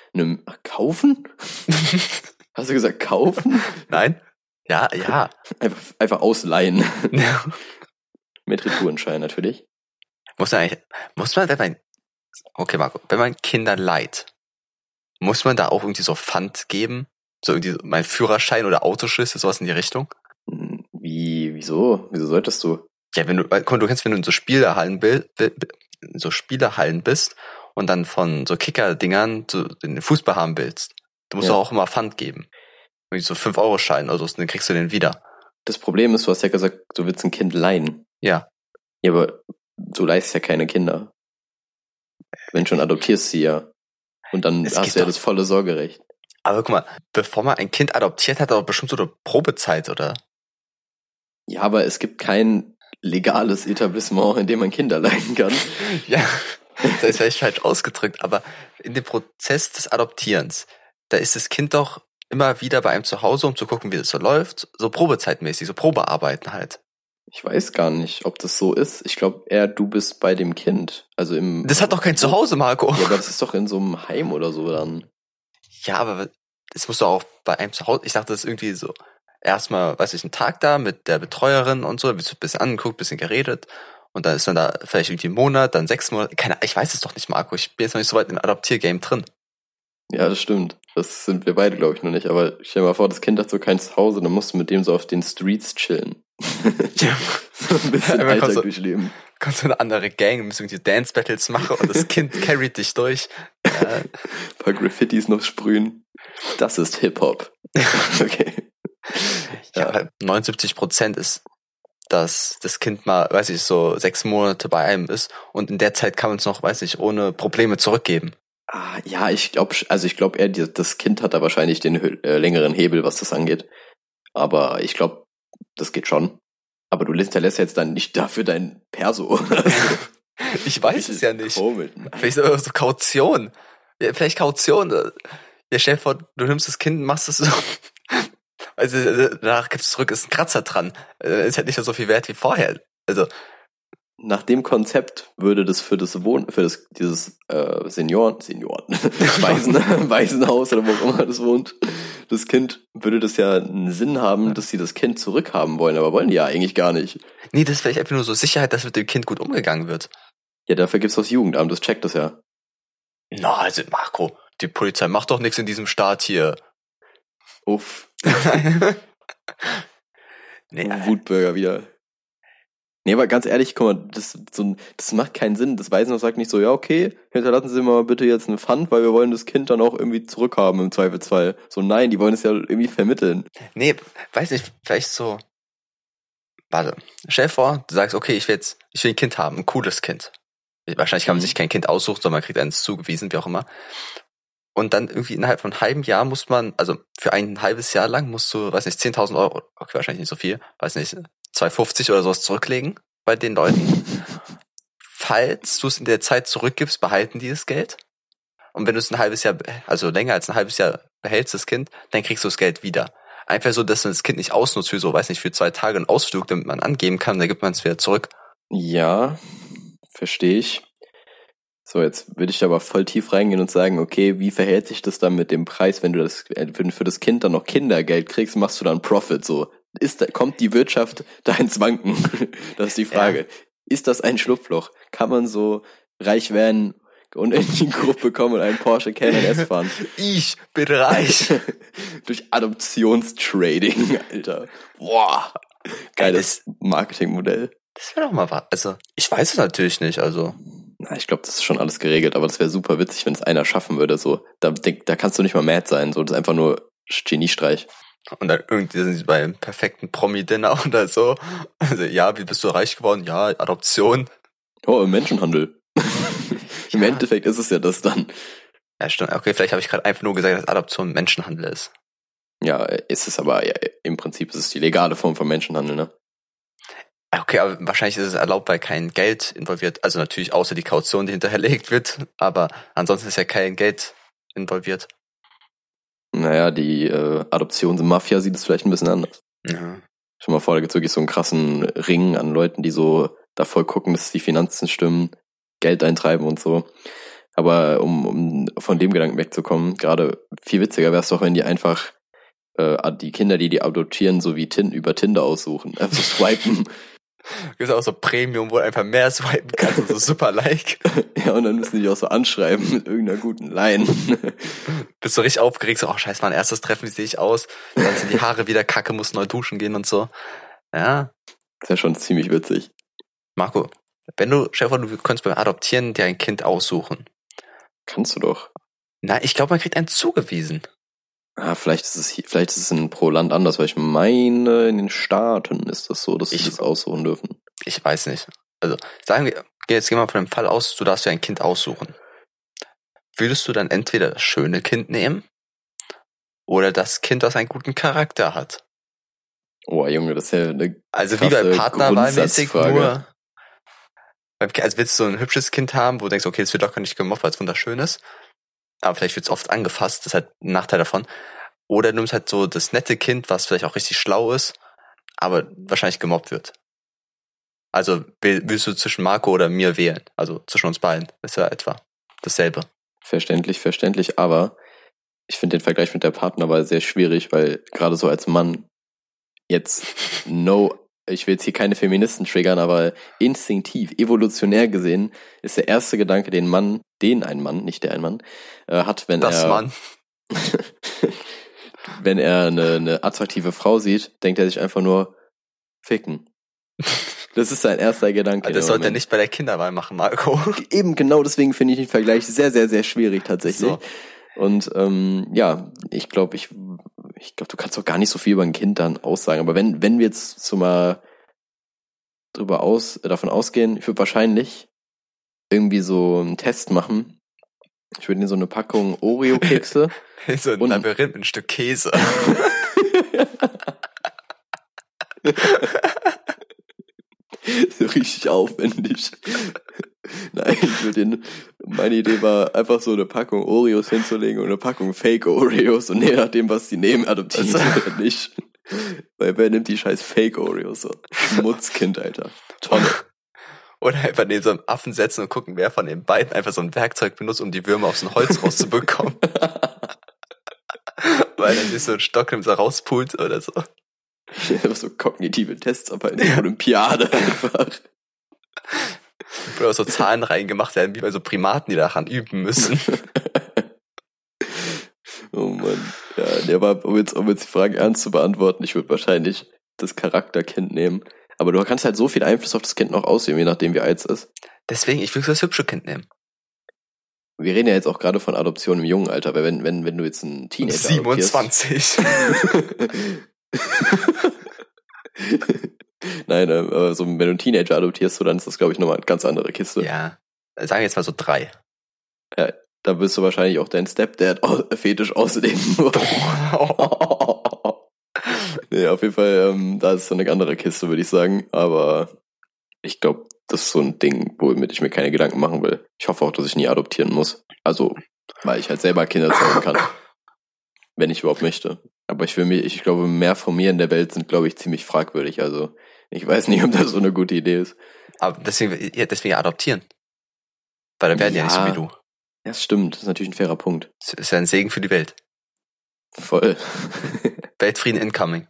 ach, kaufen? Hast du gesagt kaufen? Nein? Ja, ja. Einfach, einfach ausleihen. Mit Retourenschein natürlich. muss man eigentlich, muss man, wenn man, okay Marco, wenn man Kinder leiht, muss man da auch irgendwie so Pfand geben? So irgendwie mein Führerschein oder Autoschlüssel, sowas in die Richtung? Hm, Wie, wieso? Wieso solltest du? Ja, wenn du, mal, du kennst, wenn du in so bil- in so Spielehallen bist und dann von so Kicker-Dingern so den Fußball haben willst, du musst Ja. auch immer Pfand geben. Irgendwie so 5-Euro-Schein oder so, dann kriegst du den wieder. Das Problem ist, du hast ja gesagt, du willst ein Kind leihen. Ja. Ja, aber du leihst ja keine Kinder. Wenn schon adoptierst sie ja. Und dann Es hast du ja doch- das volle Sorgerecht. Aber guck mal, bevor man ein Kind adoptiert, hat er doch bestimmt so eine Probezeit, oder? Ja, aber es gibt kein legales Etablissement, in dem man Kinder leihen kann. Ja, das ist vielleicht falsch ausgedrückt, aber in dem Prozess des Adoptierens, da ist das Kind doch immer wieder bei einem zu Hause, um zu gucken, wie es so läuft, so probezeitmäßig, so Probearbeiten halt. Ich weiß gar nicht, ob das so ist. Ich glaube eher, du bist bei dem Kind. Also im. Das hat doch kein Zuhause, Marco. Ja, aber das ist doch in so einem Heim oder so dann. Ja, aber das muss doch auch bei einem zu Hause, ich dachte, das ist irgendwie so, erstmal, weiß ich, einen Tag da mit der Betreuerin und so, ein bisschen angeguckt, bisschen geredet. Und dann ist man da vielleicht irgendwie einen Monat, dann sechs Monate. Keine, ich weiß es doch nicht, Marco. Ich bin jetzt noch nicht so weit im Adoptiergame drin. Ja, das stimmt. Das sind wir beide, glaube ich, noch nicht. Aber stell dir mal vor, das Kind hat so kein Zuhause, dann musst du mit dem so auf den Streets chillen. Ja. so ein bisschen Einfach Alltag so- durchleben. Kommt so eine andere Gang, müssen irgendwie Dance Battles machen und das Kind carryt dich durch. Ja, Ein paar Graffitis noch sprühen. Das ist Hip-Hop. okay. Ja, aber 79 Prozent ist, dass das Kind mal, weiß ich, so sechs Monate bei einem ist und in der Zeit kann man es noch, weiß ich, ohne Probleme zurückgeben. Ah, ja, ich glaube, also ich glaube eher, das Kind hat da wahrscheinlich den äh, längeren Hebel, was das angeht. Aber ich glaube, das geht schon. Aber du hinterlässt jetzt dann nicht dafür dein Perso. Ich weiß es ja nicht. Komisch. Vielleicht so, so Kaution. Ja, vielleicht Kaution. Ja, stell dir vor, du nimmst das Kind und machst es so. Also äh, danach gibst du zurück, ist ein Kratzer dran. Äh, Ist halt nicht mehr so viel wert wie vorher. Also, Nach dem Konzept würde das für das Wohn, für das, dieses äh, Senioren, Senioren, Waisen, Waisenhaus oder wo auch immer das wohnt, das Kind, würde das ja einen Sinn haben, dass sie das Kind zurückhaben wollen, aber wollen die ja eigentlich gar nicht. nee, das ist vielleicht einfach nur so Sicherheit, dass mit dem Kind gut umgegangen wird. Ja, dafür gibt's das Jugendamt, das checkt das ja. Na, also Marco, die Polizei macht doch nichts in diesem Staat hier. Uff, nee, Wutbürger wieder. Nee, aber ganz ehrlich, guck mal, das, so, das macht keinen Sinn. Das Waisenhaus sagt nicht so, ja, okay, hinterlassen Sie mal bitte jetzt einen Pfand, weil wir wollen das Kind dann auch irgendwie zurückhaben im Zweifelsfall. So, nein, die wollen es ja irgendwie vermitteln. nee, weiß nicht, vielleicht so. Warte, stell dir vor, du sagst, okay, ich will jetzt, ich will ein Kind haben, ein cooles Kind. Wahrscheinlich kann man Mhm. sich kein Kind aussuchen, sondern man kriegt eins zugewiesen, wie auch immer. Und dann irgendwie innerhalb von einem halben Jahr muss man, also für ein halbes Jahr lang musst du, weiß nicht, 10.000 Euro, okay, wahrscheinlich nicht so viel, weiß nicht, 250 oder sowas zurücklegen bei den Leuten. Falls du es in der Zeit zurückgibst, behalten die das Geld. Und wenn du es ein halbes Jahr, also länger als ein halbes Jahr behältst, das Kind, dann kriegst du das Geld wieder. Einfach so, dass man das Kind nicht ausnutzt für so, weiß nicht, für zwei Tage einen Ausflug, damit man angeben kann, dann gibt man es wieder zurück. Ja, verstehe ich. So, jetzt würde ich aber voll tief reingehen und sagen, okay, wie verhält sich das dann mit dem Preis, wenn du das, äh, wenn du für das Kind dann noch Kindergeld kriegst, machst du dann Profit, so. Ist, da, kommt die Wirtschaft da ins Wanken? Das ist die Frage. Ja. Ist das ein Schlupfloch? Kann man so reich werden und in die Gruppe kommen und einen Porsche Cayman S fahren? Ich bin reich. Durch Adoptionstrading, Alter. Boah. Geiles Marketingmodell. Das wäre doch mal was. Also, ich weiß es natürlich nicht, also. Na, ich glaube, das ist schon alles geregelt, aber das wäre super witzig, wenn es einer schaffen würde. So, da, da kannst du nicht mal mad sein. So, das ist einfach nur Geniestreich. Und dann irgendwie sind sie beim perfekten Promi-Dinner oder so. Also, ja, wie bist du reich geworden? Ja, Adoption. Oh, im Menschenhandel. Im ja. Endeffekt ist es ja das dann. Ja, stimmt. Okay, vielleicht habe ich gerade einfach nur gesagt, dass Adoption Menschenhandel ist. Ja, ist es aber ja, im Prinzip ist es die legale Form von Menschenhandel, ne? Okay, aber wahrscheinlich ist es erlaubt, weil kein Geld involviert, also natürlich außer die Kaution, die hinterherlegt wird, aber ansonsten ist ja kein Geld involviert. Naja, die äh, Adoptionsmafia sieht es vielleicht ein bisschen anders. Ja. Schon mal vor, da gibt es wirklich so einen krassen Ring an Leuten, die so da voll gucken, dass die Finanzen stimmen, Geld eintreiben und so. Aber um, um von dem Gedanken wegzukommen, gerade viel witziger wäre es doch, wenn die einfach äh, die Kinder, die die adoptieren, so wie Tin über Tinder aussuchen. Also swipen Gibt auch so Premium, wo du einfach mehr swipen kannst, so super like. ja, und dann müssen die auch so anschreiben mit irgendeiner guten Line. Bist du richtig aufgeregt, so, oh scheiße, mein erstes Treffen, wie sehe ich aus? Dann sind die Haare wieder kacke, muss neu duschen gehen und so. Ja. Das ist ja schon ziemlich witzig. Marco, wenn du, Stefan, du könntest beim Adoptieren dir ein Kind aussuchen. Kannst du doch. Na, ich glaube, man kriegt einen zugewiesen. Ah, vielleicht ist es hier, vielleicht ist es in pro Land anders, weil ich meine, in den Staaten ist das so, dass sie das aussuchen dürfen. Ich weiß nicht. Also, sagen wir, jetzt gehen wir von dem Fall aus, du darfst dir ein Kind aussuchen. Würdest du dann entweder das schöne Kind nehmen oder das Kind, das einen guten Charakter hat? Oh, Junge, das ist ja eine Also wie bei Partnerwahlmäßig nur. Also willst du so ein hübsches Kind haben, wo du denkst, okay, das wird doch gar nicht gemobbt, weil es wunderschön ist aber vielleicht wird es oft angefasst, das ist halt ein Nachteil davon. Oder du nimmst halt so das nette Kind, was vielleicht auch richtig schlau ist, aber wahrscheinlich gemobbt wird. Also willst du zwischen Marco oder mir wählen? Also zwischen uns beiden. Ist ja etwa dasselbe. Verständlich, verständlich, aber ich finde den Vergleich mit der Partnerwahl sehr schwierig, weil gerade so als Mann jetzt no ich will jetzt hier keine Feministen triggern, aber instinktiv, evolutionär gesehen, ist der erste Gedanke, den Mann, den ein Mann, nicht der ein Mann, äh, hat, wenn das er. Mann. wenn er eine, eine attraktive Frau sieht, denkt er sich einfach nur, ficken. Das ist sein erster Gedanke. Also das sollte er nicht bei der Kinderwahl machen, Marco. Eben, genau deswegen finde ich den Vergleich sehr, sehr, sehr schwierig tatsächlich. So. Und ähm, ja, ich glaube, ich, ich glaube, du kannst doch gar nicht so viel über ein Kind dann aussagen. Aber wenn, wenn wir jetzt so mal drüber aus, äh, davon ausgehen, ich würde wahrscheinlich irgendwie so einen Test machen. Ich würde in so eine Packung Oreo-Kekse. so ein und Labyrinth ein Stück Käse. so richtig aufwendig. Nein, ich den, meine Idee war einfach so eine Packung Oreos hinzulegen und eine Packung Fake Oreos und je nachdem, was die nehmen, adoptieren sie also, oder nicht. Weil wer nimmt die scheiß Fake Oreos so? Schmutzkind, Alter. Tonne. Oder einfach neben so einem Affen setzen und gucken, wer von den beiden einfach so ein Werkzeug benutzt, um die Würmer aus dem Holz rauszubekommen. Weil dann sich so ein Stock nimmt, so rauspult oder so. so kognitive Tests, aber in der Olympiade einfach. Oder so Zahlen reingemacht werden, wie bei so Primaten, die daran üben müssen. oh Mann. Ja, nee, aber um jetzt, um jetzt die Frage ernst zu beantworten, ich würde wahrscheinlich das Charakterkind nehmen. Aber du kannst halt so viel Einfluss auf das Kind noch ausüben, je nachdem wie alt es ist. Deswegen, ich will das hübsche Kind nehmen. Wir reden ja jetzt auch gerade von Adoption im jungen Alter, weil wenn, wenn, wenn du jetzt einen Teenager 27. Nein, also wenn du einen Teenager adoptierst, so, dann ist das, glaube ich, nochmal eine ganz andere Kiste. Ja, sagen wir jetzt mal so drei. Ja, da wirst du wahrscheinlich auch dein Stepdad fetisch ausleben. nee, auf jeden Fall, ähm, da ist so eine andere Kiste, würde ich sagen. Aber ich glaube, das ist so ein Ding, womit ich mir keine Gedanken machen will. Ich hoffe auch, dass ich nie adoptieren muss. Also, weil ich halt selber Kinder zeugen kann. wenn ich überhaupt möchte. Aber ich will mir, ich glaube, mehr von mir in der Welt sind, glaube ich, ziemlich fragwürdig. Also, ich weiß nicht, ob das so eine gute Idee ist. Aber deswegen, ja, deswegen adoptieren. Weil dann werden ja, ja nicht so wie du. Ja, das stimmt. Das ist natürlich ein fairer Punkt. Das ist ja ein Segen für die Welt. Voll. Weltfrieden incoming.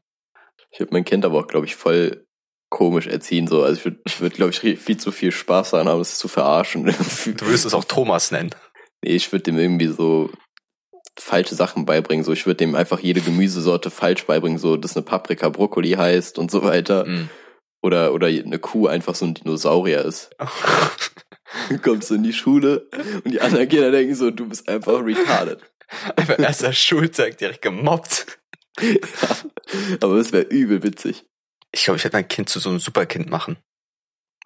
Ich würde mein Kind aber auch, glaube ich, voll komisch erziehen. So. Also ich würde, ich würd, glaube ich, viel zu viel Spaß daran haben, es zu verarschen. Du wirst es auch Thomas nennen. Nee, ich würde dem irgendwie so falsche Sachen beibringen. So, ich würde dem einfach jede Gemüsesorte falsch beibringen, so dass eine Paprika Brokkoli heißt und so weiter. Mm. Oder, oder eine Kuh einfach so ein Dinosaurier ist. du kommst in die Schule und die anderen Kinder denken so, du bist einfach retarded. Einfach erster Schultag direkt gemobbt. ja, aber es wäre übel witzig. Ich glaube, ich werde mein Kind zu so einem Superkind machen.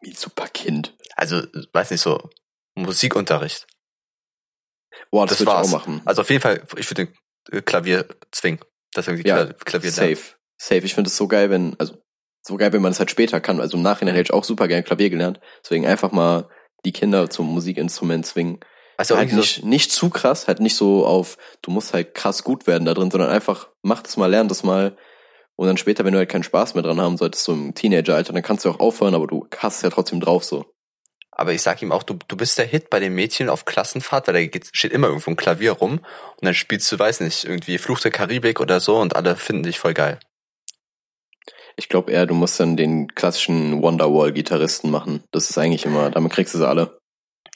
Wie Superkind? Also, weiß nicht, so Musikunterricht. Boah, das, das würde ich auch machen. Also auf jeden Fall, ich würde den äh, Klavier zwingen. Das irgendwie ja, Klavier Safe. Lernen. Safe. Ich finde es so geil, wenn, also so geil, wenn man es halt später kann. Also im Nachhinein hätte ich auch super gern Klavier gelernt. Deswegen einfach mal die Kinder zum Musikinstrument zwingen. Also halt nicht, nicht zu krass, halt nicht so auf, du musst halt krass gut werden da drin, sondern einfach mach das mal, lern das mal. Und dann später, wenn du halt keinen Spaß mehr dran haben solltest, so im Teenageralter, dann kannst du auch aufhören, aber du hast es ja trotzdem drauf so. Aber ich sag ihm auch, du, du bist der Hit bei den Mädchen auf Klassenfahrt, weil da steht immer irgendwo ein Klavier rum und dann spielst du, weiß nicht, irgendwie Fluch der Karibik oder so und alle finden dich voll geil. Ich glaube eher, du musst dann den klassischen Wonderwall-Gitarristen machen. Das ist eigentlich immer, damit kriegst du sie alle.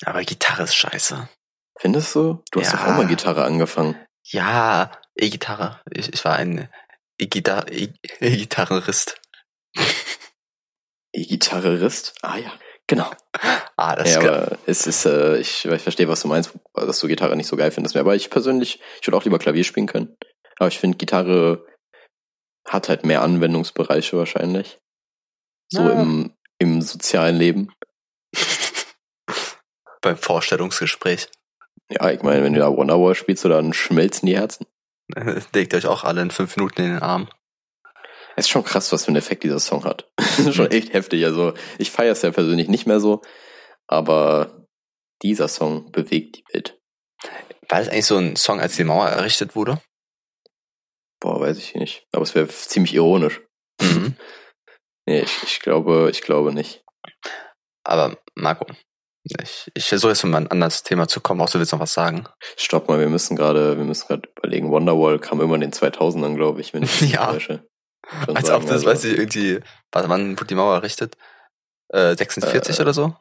Aber Gitarre ist scheiße. Findest du? Du hast ja. doch auch mal Gitarre angefangen. Ja, E-Gitarre. Ich, ich war ein E-Gitarrist. E-Gitarrist? Ah ja. Genau. Ah, das ja, ist aber es ist, äh, ich, ich verstehe, was du meinst, dass du Gitarre nicht so geil findest mehr. Aber ich persönlich, ich würde auch lieber Klavier spielen können. Aber ich finde, Gitarre hat halt mehr Anwendungsbereiche wahrscheinlich. So ja. im, im sozialen Leben. Beim Vorstellungsgespräch. Ja, ich meine, wenn du da Wonderwall spielst, dann schmelzen die Herzen. Legt euch auch alle in fünf Minuten in den Arm. Es ist schon krass, was für einen Effekt dieser Song hat. schon echt heftig. Also ich feiere es ja persönlich nicht mehr so, aber dieser Song bewegt die Welt. War das eigentlich so ein Song, als die Mauer errichtet wurde? Boah, weiß ich nicht. Aber es wäre ziemlich ironisch. Mhm. nee, ich, ich glaube, ich glaube nicht. Aber Marco, ich, ich versuche jetzt mal ein anderes Thema zu kommen, auch du willst noch was sagen. Stopp mal, wir müssen gerade, wir müssen gerade überlegen. Wonderwall kam immer in den 2000ern, glaube ich, wenn ich mich ja. täusche. Als ob das, also. weiß ich, irgendwie, warte, wann wurde die Mauer errichtet? Äh, 46 äh, oder so?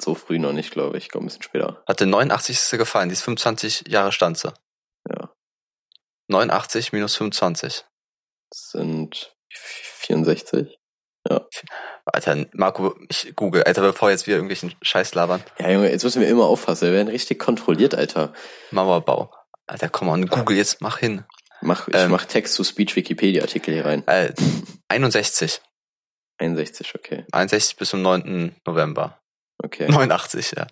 So früh noch nicht, glaube ich. Ich glaube, ein bisschen später. Hatte 89. gefallen, die ist 25 Jahre stand sie. Ja. 89 minus 25. Das sind 64. Ja. Alter, Marco, ich google, Alter, bevor jetzt wir irgendwelchen Scheiß labern. Ja, Junge, jetzt müssen wir immer aufpassen. Wir werden richtig kontrolliert, Alter. Mauerbau. Alter, komm on, google jetzt, mach hin. Mach, ich ähm, mach Text-to-Speech-Wikipedia-Artikel hier rein. Äh, 61. 61, okay. 61 bis zum 9. November. Okay. 89, ja.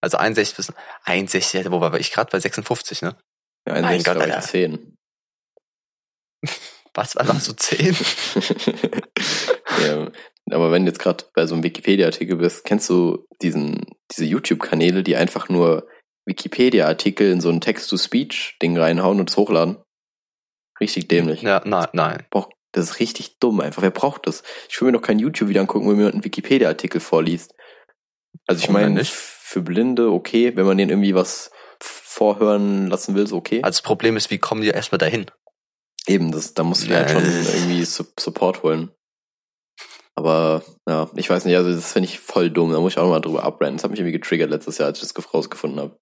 Also 61 bis 61, wo war ich gerade bei 56, ne? Ja, 61 Gott, Alter. 10. Was, war warst du 10? ja, aber wenn du jetzt gerade bei so einem Wikipedia-Artikel bist, kennst du diesen, diese YouTube-Kanäle, die einfach nur Wikipedia-Artikel in so ein Text-to-Speech-Ding reinhauen und es hochladen. Richtig dämlich. Ja, nein, nein. Das ist richtig dumm einfach. Wer braucht das? Ich will mir noch kein YouTube-Video angucken, wo mir einen Wikipedia-Artikel vorliest. Also ich meine, für Blinde okay, wenn man denen irgendwie was vorhören lassen will, ist okay. Also das Problem ist, wie kommen die erstmal dahin? Eben, das, da musst du dir halt schon irgendwie Support holen. Aber ja, ich weiß nicht, also das finde ich voll dumm. Da muss ich auch mal drüber abrennen. Das hat mich irgendwie getriggert letztes Jahr, als ich das rausgefunden habe.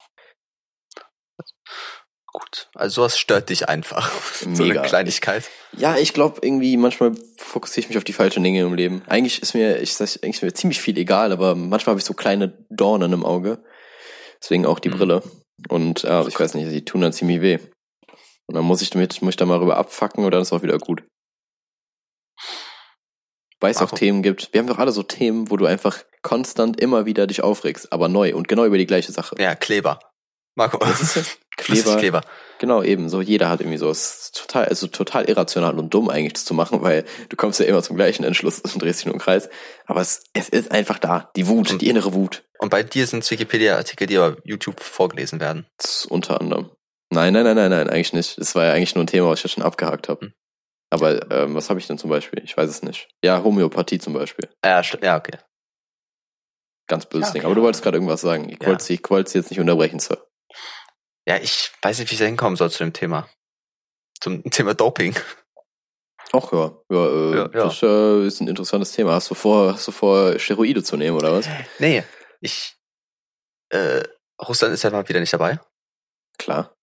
Gut, also sowas stört dich einfach. Mega. So eine Kleinigkeit. Ja, ich glaube irgendwie, manchmal fokussiere ich mich auf die falschen Dinge im Leben. Eigentlich ist mir, ich sag, eigentlich ist mir ziemlich viel egal, aber manchmal habe ich so kleine Dornen im Auge. Deswegen auch die mhm. Brille. Und ja, ich weiß nicht, die tun dann ziemlich weh. Und dann muss ich damit, muss ich da mal rüber abfacken und dann ist auch wieder gut. Weil es auch. Themen gibt. Wir haben doch alle so Themen, wo du einfach konstant immer wieder dich aufregst, aber neu und genau über die gleiche Sache. Ja, Kleber. Marco, Das ist Was ist Kleber. Genau, eben. So jeder hat irgendwie so. Es ist total, also total irrational und dumm eigentlich das zu machen, weil du kommst ja immer zum gleichen Entschluss und drehst dich nur im Kreis. Aber es, es ist einfach da. Die Wut, Und- die innere Wut. Und bei dir sind Wikipedia-Artikel, die auf YouTube vorgelesen werden. Das unter anderem. Nein, nein, nein, nein, nein, eigentlich nicht. Es war ja eigentlich nur ein Thema, was ich ja schon abgehakt habe. Hm. Aber ähm, was habe ich denn zum Beispiel? Ich weiß es nicht. Ja, Homöopathie zum Beispiel. Ja, ja, okay. Ganz böses Ja, Ding. okay. Aber du wolltest gerade irgendwas sagen. Ich Ja. wollte Sie jetzt nicht unterbrechen, Sir. Ja, ich weiß nicht, wie ich da hinkommen soll zu dem Thema. Zum Thema Doping. Ach ja, ja, äh, Ja, ja. das äh, ist ein interessantes Thema. Hast du vor, hast du vor, Steroide zu nehmen oder was? Nee, ich, äh, Russland ist ja mal wieder nicht dabei. Klar.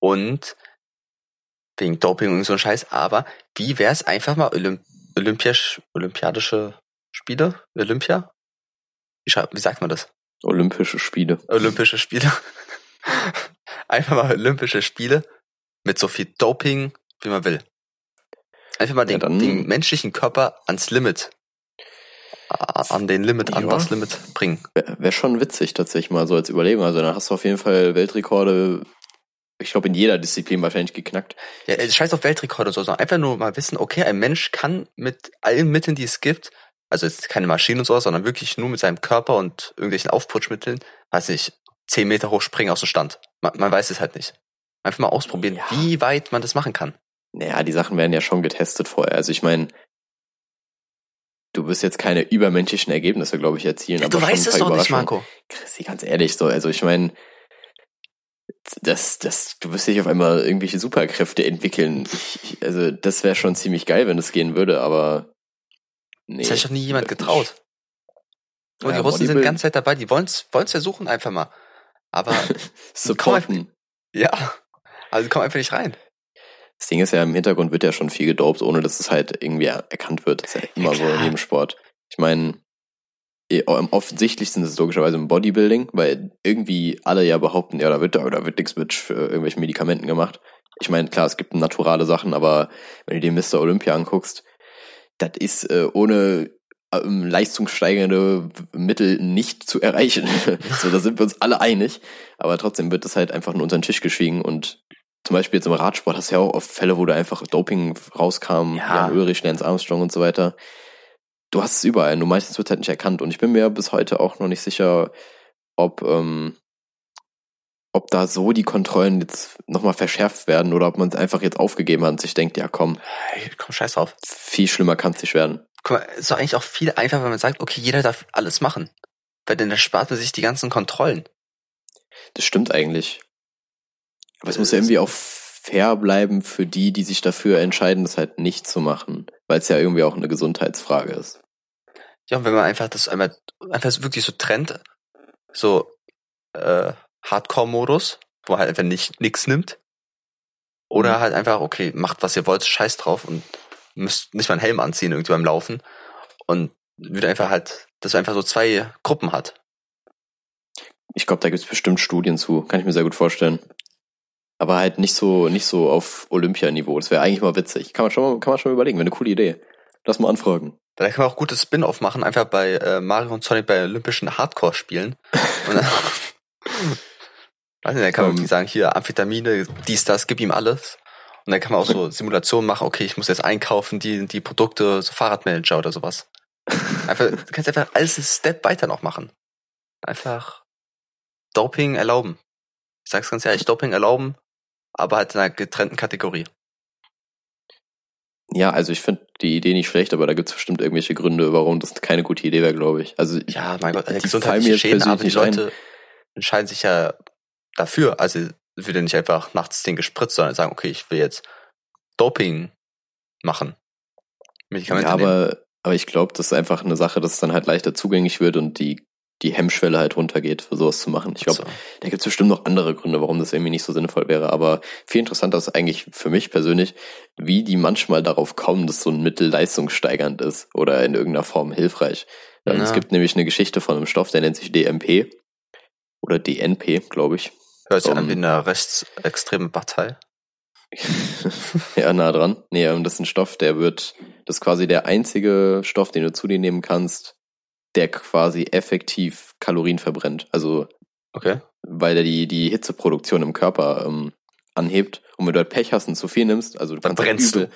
Und wegen Doping und so ein Scheiß, aber wie wär's einfach mal Olymp Olympisch, Olympiadische Spiele? Olympia? Wie, wie sagt man das? Olympische Spiele. Olympische Spiele. einfach mal Olympische Spiele mit so viel Doping, wie man will. Einfach mal den, Ja, den menschlichen Körper ans Limit, an den Limit, an das Limit bringen. Wäre wär schon witzig tatsächlich mal so als Überlegung. Also dann hast du auf jeden Fall Weltrekorde, ich glaube in jeder Disziplin wahrscheinlich geknackt. Ja, äh, scheiß auf Weltrekorde oder so, sondern einfach nur mal wissen, okay, ein Mensch kann mit allen Mitteln, die es gibt, also jetzt keine Maschinen und sowas, sondern wirklich nur mit seinem Körper und irgendwelchen Aufputschmitteln, weiß nicht, 10 Meter hoch springen aus dem Stand. Man, man weiß es halt nicht. Einfach mal ausprobieren, Ja. wie weit man das machen kann. Naja, die Sachen werden ja schon getestet vorher. Also ich meine, du wirst jetzt keine übermenschlichen Ergebnisse, glaube ich, erzielen. du aber schon weißt es doch nicht. Marco. Christi, ganz ehrlich, so, also ich meine, das, das, du wirst nicht auf einmal irgendwelche Superkräfte entwickeln. Ich, also das wäre schon ziemlich geil, wenn es gehen würde, aber nee. Das hat sich doch nie jemand getraut. Und Ja, die Russen sind die ganze Zeit dabei, die wollen's, wollen's versuchen einfach mal. Aber. Supporten. ja, also kommen einfach nicht rein. Das Ding ist ja, im Hintergrund wird ja schon viel gedopt, ohne dass es halt irgendwie er- erkannt wird. Das ist ja immer so in jedem Sport. Ich meine, am offensichtlichsten ist es logischerweise im Bodybuilding, weil irgendwie alle ja behaupten, ja, da wird, da wird nichts mit irgendwelchen Medikamenten gemacht. Ich meine, klar, es gibt naturale Sachen, aber wenn du dir Mr. Olympia anguckst, das ist äh, ohne leistungssteigernde Mittel nicht zu erreichen. so, da sind wir uns alle einig. Aber trotzdem wird das halt einfach nur unter den Tisch geschwiegen und zum Beispiel jetzt im Radsport hast du ja auch oft Fälle, wo da einfach Doping rauskam, Ja. Jan Ulrich, Lance Armstrong und so weiter. Du hast es überall, nur meistens wird halt nicht erkannt. Und ich bin mir bis heute auch noch nicht sicher, ob, ähm, ob da so die Kontrollen jetzt nochmal verschärft werden oder ob man es einfach jetzt aufgegeben hat und sich denkt, ja komm, Hey, komm, scheiß drauf. viel schlimmer kann es nicht werden. Guck mal, ist doch eigentlich auch viel einfacher, wenn man sagt, okay, jeder darf alles machen. Weil dann erspart man sich die ganzen Kontrollen. Das stimmt eigentlich. Aber es Äh, muss ja irgendwie auch fair bleiben für die, die sich dafür entscheiden, das halt nicht zu machen. Weil es ja irgendwie auch eine Gesundheitsfrage ist. Ja, und wenn man einfach das einmal einfach wirklich so trennt, so äh, Hardcore-Modus, wo man halt einfach nicht nix nimmt, oder Mhm. halt einfach, okay, macht was ihr wollt, scheiß drauf und müsst nicht mal einen Helm anziehen irgendwie beim Laufen und wieder einfach halt, dass man einfach so zwei Gruppen hat. Ich glaube, da gibt's bestimmt Studien zu. Kann ich mir sehr gut vorstellen. Aber halt nicht so, nicht so auf Olympianiveau. Das wäre eigentlich mal witzig. Kann man schon mal, kann man schon mal überlegen. Wäre eine coole Idee. Lass mal anfragen. Da kann man auch gutes Spin-off machen, einfach bei äh, Mario und Sonic bei Olympischen Hardcore-Spielen. Und dann, weiß nicht, dann kann man wirklich sagen, hier Amphetamine, dies, das, gib ihm alles. Und dann kann man auch so Simulationen machen, okay, ich muss jetzt einkaufen, die, die Produkte, so Fahrradmanager oder sowas. Einfach, du kannst einfach alles einen Step weiter noch machen. Einfach Doping erlauben. Ich sag's ganz ehrlich, Doping erlauben, aber halt in einer getrennten Kategorie. Ja, also ich finde die Idee nicht schlecht, aber da gibt's bestimmt irgendwelche Gründe, warum das keine gute Idee wäre, glaube ich. Also Ja, mein Gott, die mir gesundheitliche Schäden, aber die Leute entscheiden sich ja dafür. Also wird ja nicht einfach nachts den gespritzt, sondern sagen, okay, ich will jetzt Doping machen. Medikamente ja, nehmen. aber, aber ich glaube, das ist einfach eine Sache, dass es dann halt leichter zugänglich wird und die, die Hemmschwelle halt runtergeht, für sowas zu machen. Ich glaube, So. Da gibt es bestimmt noch andere Gründe, warum das irgendwie nicht so sinnvoll wäre. Aber viel interessanter ist eigentlich für mich persönlich, wie die manchmal darauf kommen, dass so ein Mittel leistungssteigernd ist oder in irgendeiner Form hilfreich. Ähm, Ja. Es gibt nämlich eine Geschichte von einem Stoff, der nennt sich DMP oder DNP, glaube ich. Hört sich an um, wie eine rechtsextreme Partei. ja, nah dran. Nee, ähm, das ist ein Stoff, der wird Das ist quasi der einzige Stoff, den du zu dir nehmen kannst, der quasi effektiv Kalorien verbrennt. Also, Okay. weil der die, die Hitzeproduktion im Körper ähm, anhebt. Und wenn du halt Pech hast und zu viel nimmst, also du Dann halt brennst du. übel-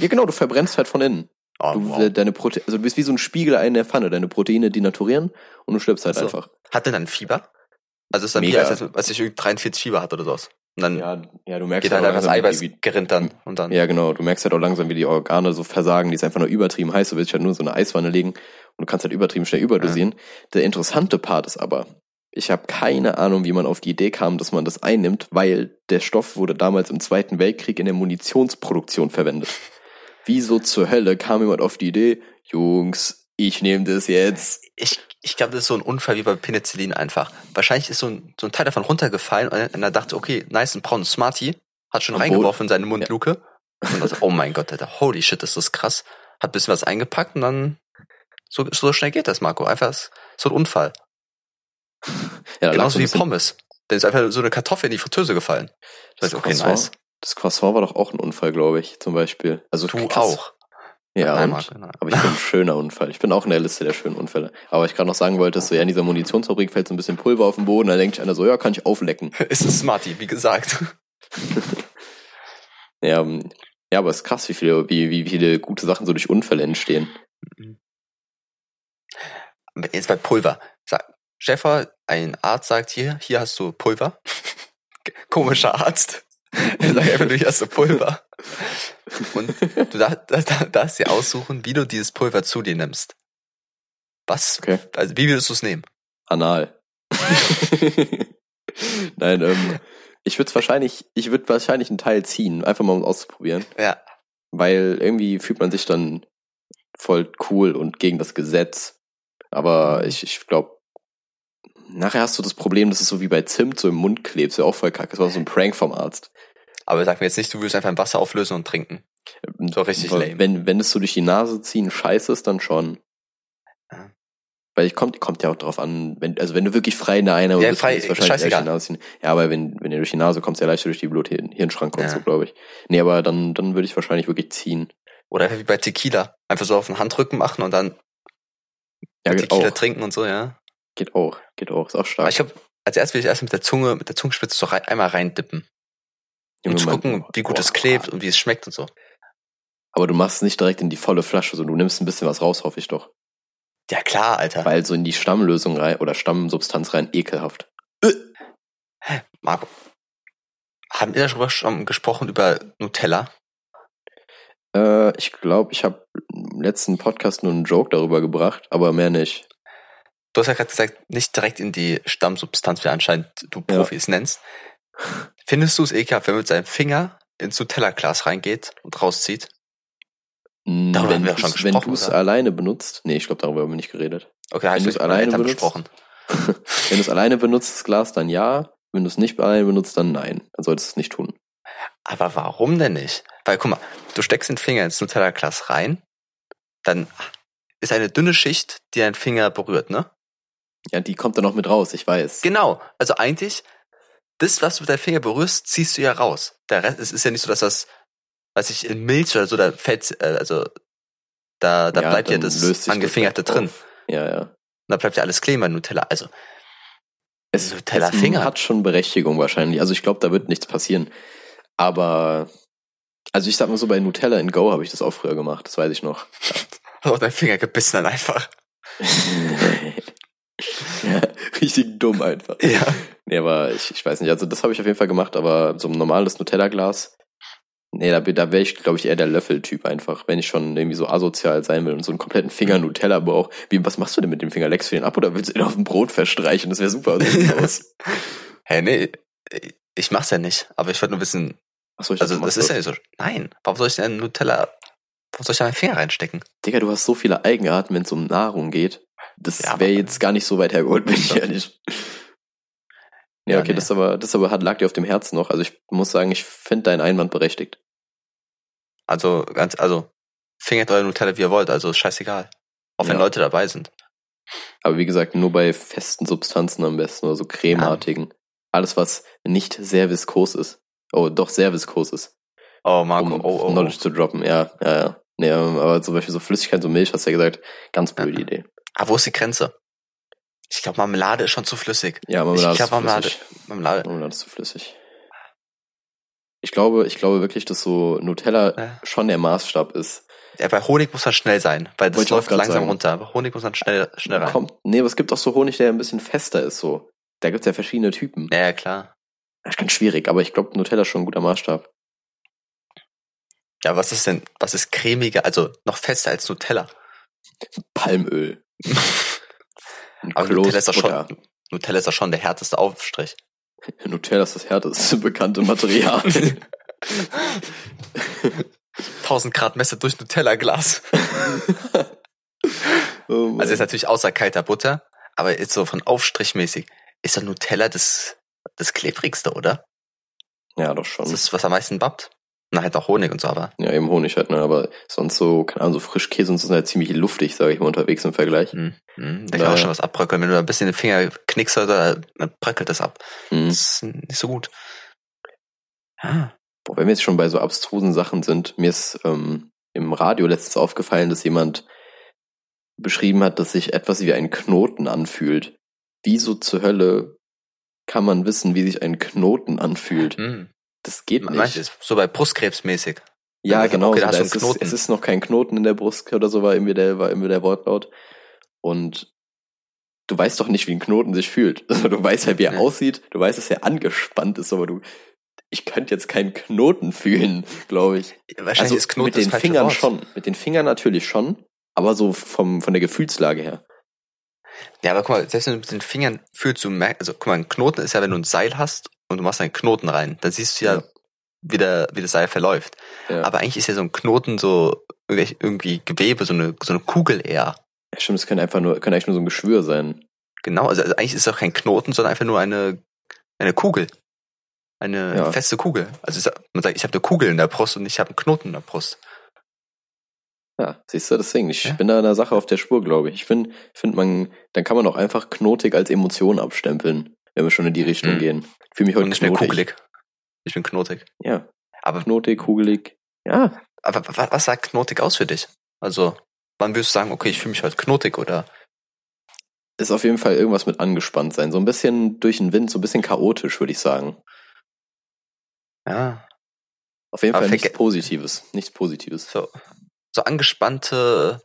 Ja, genau, du verbrennst halt von innen. Oh, Du, wow. äh, deine Prote also du bist wie so ein Spiegel in der Pfanne. Deine Proteine denaturieren und du stirbst halt Ach so. einfach. Hat der dann Fieber? Also ist dann Mega. wie, als, als ich irgendwie 43 Fieber hatte oder sowas. Und dann Ja, ja, du merkst geht halt einfach das Eiweiß wie, gerinnt dann und dann. Ja, genau. Du merkst halt auch langsam, wie die Organe so versagen. Die ist einfach nur übertrieben heiß. Du willst halt nur so eine Eiswanne legen und du kannst halt übertrieben schnell überdosieren. Der interessante Part ist aber, ich habe keine Ahnung, wie man auf die Idee kam, dass man das einnimmt, weil der Stoff wurde damals im Zweiten Weltkrieg in der Munitionsproduktion verwendet. Wieso zur Hölle kam jemand auf die Idee, Jungs, ich nehme das jetzt. Ich, ich glaube, das ist so ein Unfall wie bei Penicillin einfach. Wahrscheinlich ist so ein, so ein Teil davon runtergefallen und er dachte, okay, nice, ein braunes Smartie, hat schon Am reingeworfen in seine Mundluke. Und dachte, oh mein Gott, Alter, holy shit, ist das krass. Hat ein bisschen was eingepackt und dann, so, so schnell geht das, Marco. Einfach so ein Unfall. Ja, Genauso wie Pommes. Dann ist einfach so eine Kartoffel in die Fritteuse gefallen. Das okay, Croissant, nice. das Croissant war doch auch ein Unfall, glaube ich, zum Beispiel. Also Du auch. Ja, nein. aber ich bin ein schöner Unfall. Ich bin auch in der Liste der schönen Unfälle. Aber ich gerade noch sagen wollte, dass so ja in dieser Munitionsfabrik fällt so ein bisschen Pulver auf den Boden, da denkt sich einer so, ja, kann ich auflecken. Ist ein Smartie, wie gesagt. Ja, ähm, ja, aber es ist krass, wie viele, wie, wie viele gute Sachen so durch Unfälle entstehen. Aber Jetzt bei Pulver. Sag, Stefan, ein Arzt sagt hier, hier hast du Pulver. Komischer Arzt. Er sagt einfach, hier hast du Pulver. Und du darfst, darfst, darfst dir aussuchen, wie du dieses Pulver zu dir nimmst. Was? Okay. Also, wie würdest du es nehmen? Anal. Nein, ähm, ich würde wahrscheinlich, ich würde wahrscheinlich einen Teil ziehen, einfach mal um auszuprobieren. Ja. Weil irgendwie fühlt man sich dann voll cool und gegen das Gesetz. Aber ich, ich glaube, nachher hast du das Problem, dass es so wie bei Zimt so im Mund klebt. Ist ja auch voll kacke. Das war so ein Prank vom Arzt. Aber sag mir jetzt nicht, du würdest einfach im Wasser auflösen und trinken. So richtig Aber lame. Wenn, wenn es so durch die Nase ziehen scheiße ist, dann schon. Ja. Weil ich kommt, kommt ja auch drauf an, wenn, also wenn du wirklich frei in der Einer Ja, bist, frei, ist wahrscheinlich erst die Nase ziehen. Ja, aber wenn, wenn ihr durch die Nase kommst, ja leichter durch die Blut Hirnschranke und Ja. so, glaube ich. Nee, aber dann, dann würde ich wahrscheinlich wirklich ziehen. Oder einfach wie bei Tequila. Einfach so auf den Handrücken machen und dann Ja, Tequila auch. trinken und so, ja. Geht auch. Geht auch. Ist auch Aber stark. ich glaube, als erstes will ich erst mit der Zunge, mit der Zungenspitze so rein, einmal reindippen. Um zu gucken, wie gut Boah. es klebt und wie es schmeckt und so. Aber du machst es nicht direkt in die volle Flasche, sondern du nimmst ein bisschen was raus, hoffe ich doch. Ja klar, Alter. Weil so in die Stammlösung rein oder Stammsubstanz rein ekelhaft. Marco, haben wir darüber schon gesprochen über Nutella? Äh, ich glaube, ich habe im letzten Podcast nur einen Joke darüber gebracht, aber mehr nicht. Du hast ja gerade gesagt, nicht direkt in die Stammsubstanz, wie anscheinend du Ja. Profis nennst. Findest du es ekelhaft, wenn man mit seinem Finger ins Nutella-Glas reingeht und rauszieht? Darüber haben wir auch schon du's- Wenn gesprochen, du es alleine benutzt, nee, ich glaube, darüber haben wir nicht geredet. Okay, Wenn mit meinen alleine benutzt? besprochen. Wenn du es alleine benutzt, das Glas, dann ja. Wenn du es nicht alleine benutzt, dann nein. Dann solltest du es nicht tun. Aber warum denn nicht? Weil, guck mal, du steckst den Finger ins Nutella-Glas rein, dann ist eine dünne Schicht, die deinen Finger berührt, ne? Ja, die kommt dann noch mit raus, ich weiß. Genau. Also eigentlich, das, was du mit deinem Finger berührst, ziehst du ja raus. Der Rest, es ist ja nicht so, dass das, weiß ich, in Milch oder so, da fällt, äh, also, da, da Ja, bleibt ja das Angefingerte das drin. auf. Ja, ja. Da bleibt ja alles kleben bei Nutella. Also, Es, Nutella es Finger. hat schon Berechtigung wahrscheinlich. Also ich glaube, da wird nichts passieren. Aber, also ich sag mal so, bei Nutella in Go habe ich das auch früher gemacht, das weiß ich noch. hast auf deinen Finger gebissen dann einfach. richtig dumm einfach. Ja. Nee, aber ich, ich weiß nicht, also das habe ich auf jeden Fall gemacht, aber so ein normales Nutella-Glas, nee, da, da wäre ich, glaube ich, eher der Löffeltyp einfach, wenn ich schon irgendwie so asozial sein will und so einen kompletten Finger Nutella brauche. Wie, was machst du denn mit dem Finger? Leckst du den ab oder willst du den auf dem Brot verstreichen? Das wäre super aus. Hä, nee, ich mach's ja nicht, aber ich wollte nur wissen, Achso, ich also, das ist ja nicht so, nein, warum soll ich denn Nutella, warum soll ich da meinen Finger reinstecken? Digga, du hast so viele Eigenarten, wenn es um Nahrung geht. Das Ja, wäre jetzt gar nicht so weit hergeholt, bin ich ehrlich. Ja, Ja, okay, nee. das aber, das aber hat, lag dir auf dem Herzen noch. Also ich muss sagen, ich finde deinen Einwand berechtigt. Also, ganz, also, fingert eure Nutella, wie ihr wollt, also scheißegal. Auch wenn Ja. Leute dabei sind. Aber wie gesagt, nur bei festen Substanzen am besten oder so cremeartigen. Alles, was nicht sehr viskos ist. Oh, doch sehr viskos ist. Oh, Marco, um oh, oh, oh. Knowledge zu droppen. Ja, ja, ja. Nee, aber zum Beispiel so Flüssigkeit, so Milch, hast du ja gesagt, ganz blöde Ja. Idee. Aber wo ist die Grenze? Ich glaube, Marmelade ist schon zu flüssig. Ja, Ich Marmelade ist zu Marmelade, flüssig. Marmelade. Marmelade ist zu flüssig. Ich glaube, ich glaube wirklich, dass so Nutella Ja. schon der Maßstab ist. Ja, bei Honig muss man schnell sein, weil das Wollte läuft langsam sagen. runter. Aber Honig muss man schnell, schnell rein. Kommt, nee, aber es gibt auch so Honig, der ein bisschen fester ist, so. Da gibt's ja verschiedene Typen. Ja, ja, klar. Das ist ganz schwierig, aber ich glaube, Nutella ist schon ein guter Maßstab. Ja, was ist denn, was ist cremiger, also noch fester als Nutella? Palmöl. Aber Nutella ist schon, Nutella ist doch schon der härteste Aufstrich. Nutella ist das härteste bekannte Material. 1000 Grad Messe durch Nutella-Glas. Oh. Also ist natürlich außer kalter Butter, aber jetzt so von Aufstrichmäßig ist doch Nutella das, das klebrigste, oder? ja, doch schon. Das ist, was am meisten bappt. Na, halt auch Honig und so, aber. Ja, eben Honig halt, ne? Aber sonst so, keine Ahnung, so Frischkäse und so sind halt ziemlich luftig, sage ich mal, unterwegs im Vergleich. Hm, hm, da kann auch schon was abbröckeln. Wenn du da ein bisschen den Finger knickst, oder, dann bröckelt das ab. Mhm. Das ist nicht so gut. Ja. Boah, wenn wir jetzt schon bei so abstrusen Sachen sind, mir ist ähm, im Radio letztens aufgefallen, dass jemand beschrieben hat, dass sich etwas wie ein Knoten anfühlt. Wieso zur Hölle kann man wissen, wie sich ein Knoten anfühlt? Hm. Das geht du, nicht. ist so bei Brustkrebs mäßig? Ja, Ja, genau. okay, so, da es, ist, es ist noch kein Knoten in der Brust oder so, war irgendwie der, war irgendwie der Wortlaut. Und du weißt doch nicht, wie ein Knoten sich fühlt. Also, du weißt halt, wie er Ja. aussieht. Du weißt, dass er angespannt ist, aber du, ich könnte jetzt keinen Knoten fühlen, glaube ich. Wahrscheinlich Also ist Knoten mit den Fingern Wort. schon. Mit den Fingern natürlich schon. Aber so vom, von der Gefühlslage her. Ja, aber guck mal, selbst wenn du mit den Fingern fühlst, du merkst, also guck mal, ein Knoten ist ja, wenn du ein Seil hast und du machst einen Knoten rein, dann siehst du ja, Ja. Wie, der, wie das Seil verläuft. Ja. Aber eigentlich ist ja so ein Knoten so irgendwie Gewebe, so eine, so eine Kugel eher. ja, stimmt, es könnte einfach nur, könnte eigentlich nur so ein Geschwür sein. Genau, also, also eigentlich ist es auch kein Knoten, sondern einfach nur eine, eine Kugel. Eine Ja. feste Kugel. Also man sagt, ich habe eine Kugel in der Brust und ich habe einen Knoten in der Brust. Ja, siehst du, deswegen. Ich Ja. bin da einer Sache auf der Spur, glaube ich. Ich finde, find man, dann kann man auch einfach knotig als Emotion abstempeln, wenn wir schon in die Richtung Mhm. gehen. Fühle mich heute Und knotig. kugelig. Ich bin knotig. Ja, Aber, knotig, kugelig. Ja, aber wa- was sagt knotig aus für dich? Also, wann würdest du sagen, okay, ich fühle mich heute knotig oder? ist auf jeden Fall irgendwas mit angespannt sein. So ein bisschen durch den Wind, so ein bisschen chaotisch, würde ich sagen. Ja, Auf jeden Aber Fall nichts Positives. Nichts Positives. so, so angespannte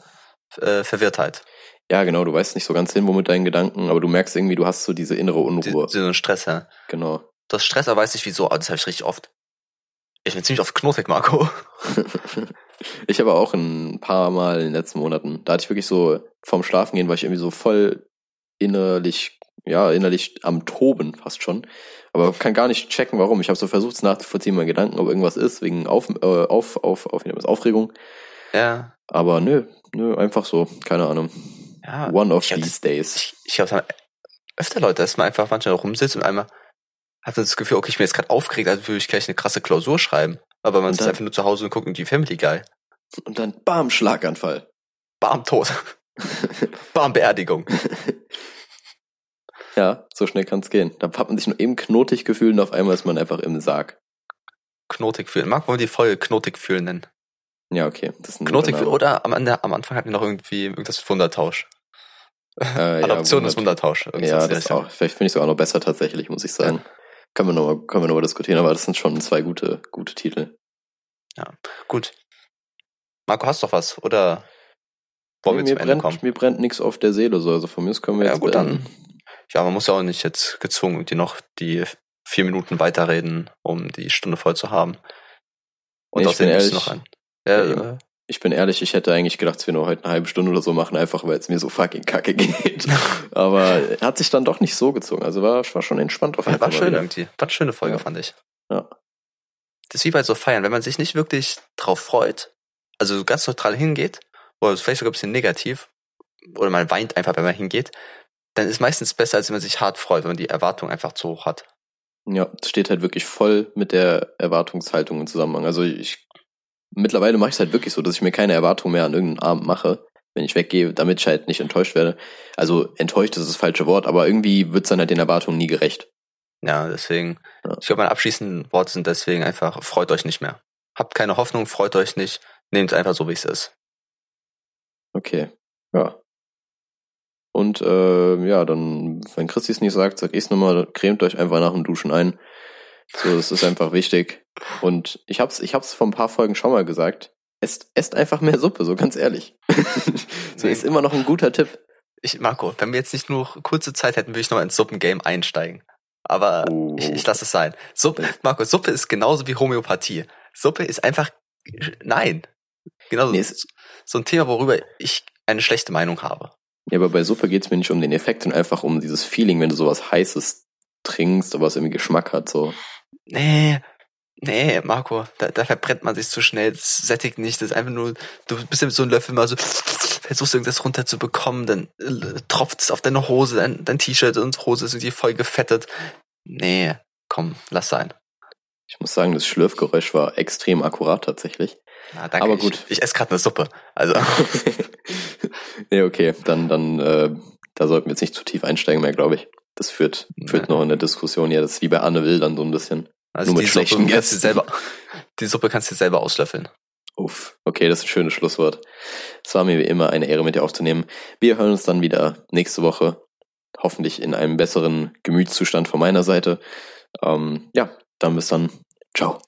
äh, Verwirrtheit. Ja, genau, du weißt nicht so ganz hin, wo mit deinen Gedanken, aber du merkst irgendwie, du hast so diese innere Unruhe. so ein Stress, ja. Genau. Das Stress, aber weiß nicht wieso, aber das habe ich richtig oft. Ich bin ziemlich oft knotig, Marco. ich habe auch ein paar Mal in den letzten Monaten, da hatte ich wirklich so, vorm Schlafen gehen, war ich irgendwie so voll innerlich, ja, innerlich am Toben fast schon. Aber kann gar nicht checken, warum. Ich habe so versucht, es nachzuvollziehen, meinen Gedanken, ob irgendwas ist, wegen auf, äh, auf, auf, auf, auf Aufregung. Ja, Aber nö, nö, einfach so, keine Ahnung. Ja. One of these days. ich, ich habe öfter Leute, dass man einfach manchmal rumsitzt und einmal hat man das Gefühl, okay, ich bin jetzt gerade aufgeregt, also würde ich gleich eine krasse Klausur schreiben. Aber man sitzt einfach nur zu Hause und guckt irgendwie Family Guy. Und dann bam, Schlaganfall. Bam, tot. Bam, Beerdigung. Ja, so schnell kann's gehen. Da hat man sich nur eben knotig gefühlt und auf einmal ist man einfach im Sarg. Knotig fühlen. Mag man die Folge Knotig fühlen nennen. Ja, okay. Das ist ein Knotig fühlen oder am, Ende, am Anfang hatten wir noch irgendwie irgendwas Wundertausch. Äh, ja, Adoption ist Wundert- Wundertausch. Ja, das auch. Vielleicht finde ich sogar noch besser tatsächlich, muss ich sagen. Können wir nochmal, können wir noch mal diskutieren, aber das sind schon zwei gute, gute Titel. Gut. Marco, hast du doch was? Oder wollen wir Nee, zum mir, Ende brennt, kommen? mir brennt nichts auf der Seele, so. Also von mir aus können wir Ja, jetzt gut, beenden. Ja, man muss ja auch nicht jetzt gezwungen, irgendwie noch die vier Minuten weiterreden, um die Stunde voll zu haben. Und Nee, ich außerdem ehrlich. noch ein. Ja, Ja, eben. äh, Ich bin ehrlich, ich hätte eigentlich gedacht, dass wir nur heute eine halbe Stunde oder so machen, einfach weil es mir so fucking kacke geht. Aber hat sich dann doch nicht so gezogen. Also war, war schon entspannt auf war, jeden war Fall schön mal wieder. irgendwie. War eine schöne Folge, Ja. fand ich. Ja. Das ist wie bei so Feiern, wenn man sich nicht wirklich drauf freut, also so ganz neutral hingeht, oder vielleicht sogar ein bisschen negativ, oder man weint einfach, wenn man hingeht, dann ist meistens besser, als wenn man sich hart freut, wenn man die Erwartung einfach zu hoch hat. Ja, es steht halt wirklich voll mit der Erwartungshaltung im Zusammenhang. Also ich mittlerweile mache ich es halt wirklich so, dass ich mir keine Erwartung mehr an irgendeinen Abend mache, wenn ich weggehe, damit ich halt nicht enttäuscht werde. Also enttäuscht ist das falsche Wort, aber irgendwie wird's dann halt den Erwartungen nie gerecht. Ja, deswegen, Ja. ich glaube, meine abschließenden Worte sind deswegen einfach, freut euch nicht mehr. Habt keine Hoffnung, freut euch nicht. Nehmt einfach so, wie es ist. Okay, ja. Und äh, ja, dann, wenn Christi es nicht sagt, sag ich's nochmal, cremt euch einfach nach dem Duschen ein. So, das ist einfach wichtig. Und ich hab's, ich hab's vor ein paar Folgen schon mal gesagt. Esst, esst einfach mehr Suppe, so ganz ehrlich. so ist immer noch ein guter Tipp. Ich, Marco, wenn wir jetzt nicht nur kurze Zeit hätten, würde ich nochmal ins Suppengame einsteigen. Aber Oh. ich, ich lasse es sein. Suppe, Marco, Suppe ist genauso wie Homöopathie. Suppe ist einfach, nein. Genauso, Nee, so ein Thema, worüber ich eine schlechte Meinung habe. Ja, aber bei Suppe geht's mir nicht um den Effekt, sondern einfach um dieses Feeling, wenn du sowas Heißes trinkst, aber es irgendwie Geschmack hat, so. Nee, nee, Marco, da, da verbrennt man sich zu schnell, das sättigt nicht, das ist einfach nur, du bist mit so einem Löffel mal so, versuchst irgendwas runterzubekommen, dann äh, tropft es auf deine Hose, dein, dein T-Shirt und Hose ist irgendwie voll gefettet. Nee, komm, lass sein. Ich muss sagen, das Schlürfgeräusch war extrem akkurat tatsächlich. Na, danke, Aber ich- gut. Ich, esse gerade eine Suppe. Also, nee, okay, dann, dann, äh, da sollten wir jetzt nicht zu tief einsteigen mehr, glaube ich. Das führt, führt noch in der Diskussion, ja, das ist wie bei Anne Will dann so ein bisschen. Also Nur mit die Suppe schlechten kannst du Gästen. selber, die Suppe kannst du selber auslöffeln. Uff, okay, das ist ein schönes Schlusswort. Es war mir wie immer eine Ehre, mit dir aufzunehmen. Wir hören uns dann wieder nächste Woche. Hoffentlich in einem besseren Gemütszustand von meiner Seite. Ähm, ja, dann bis dann. Ciao.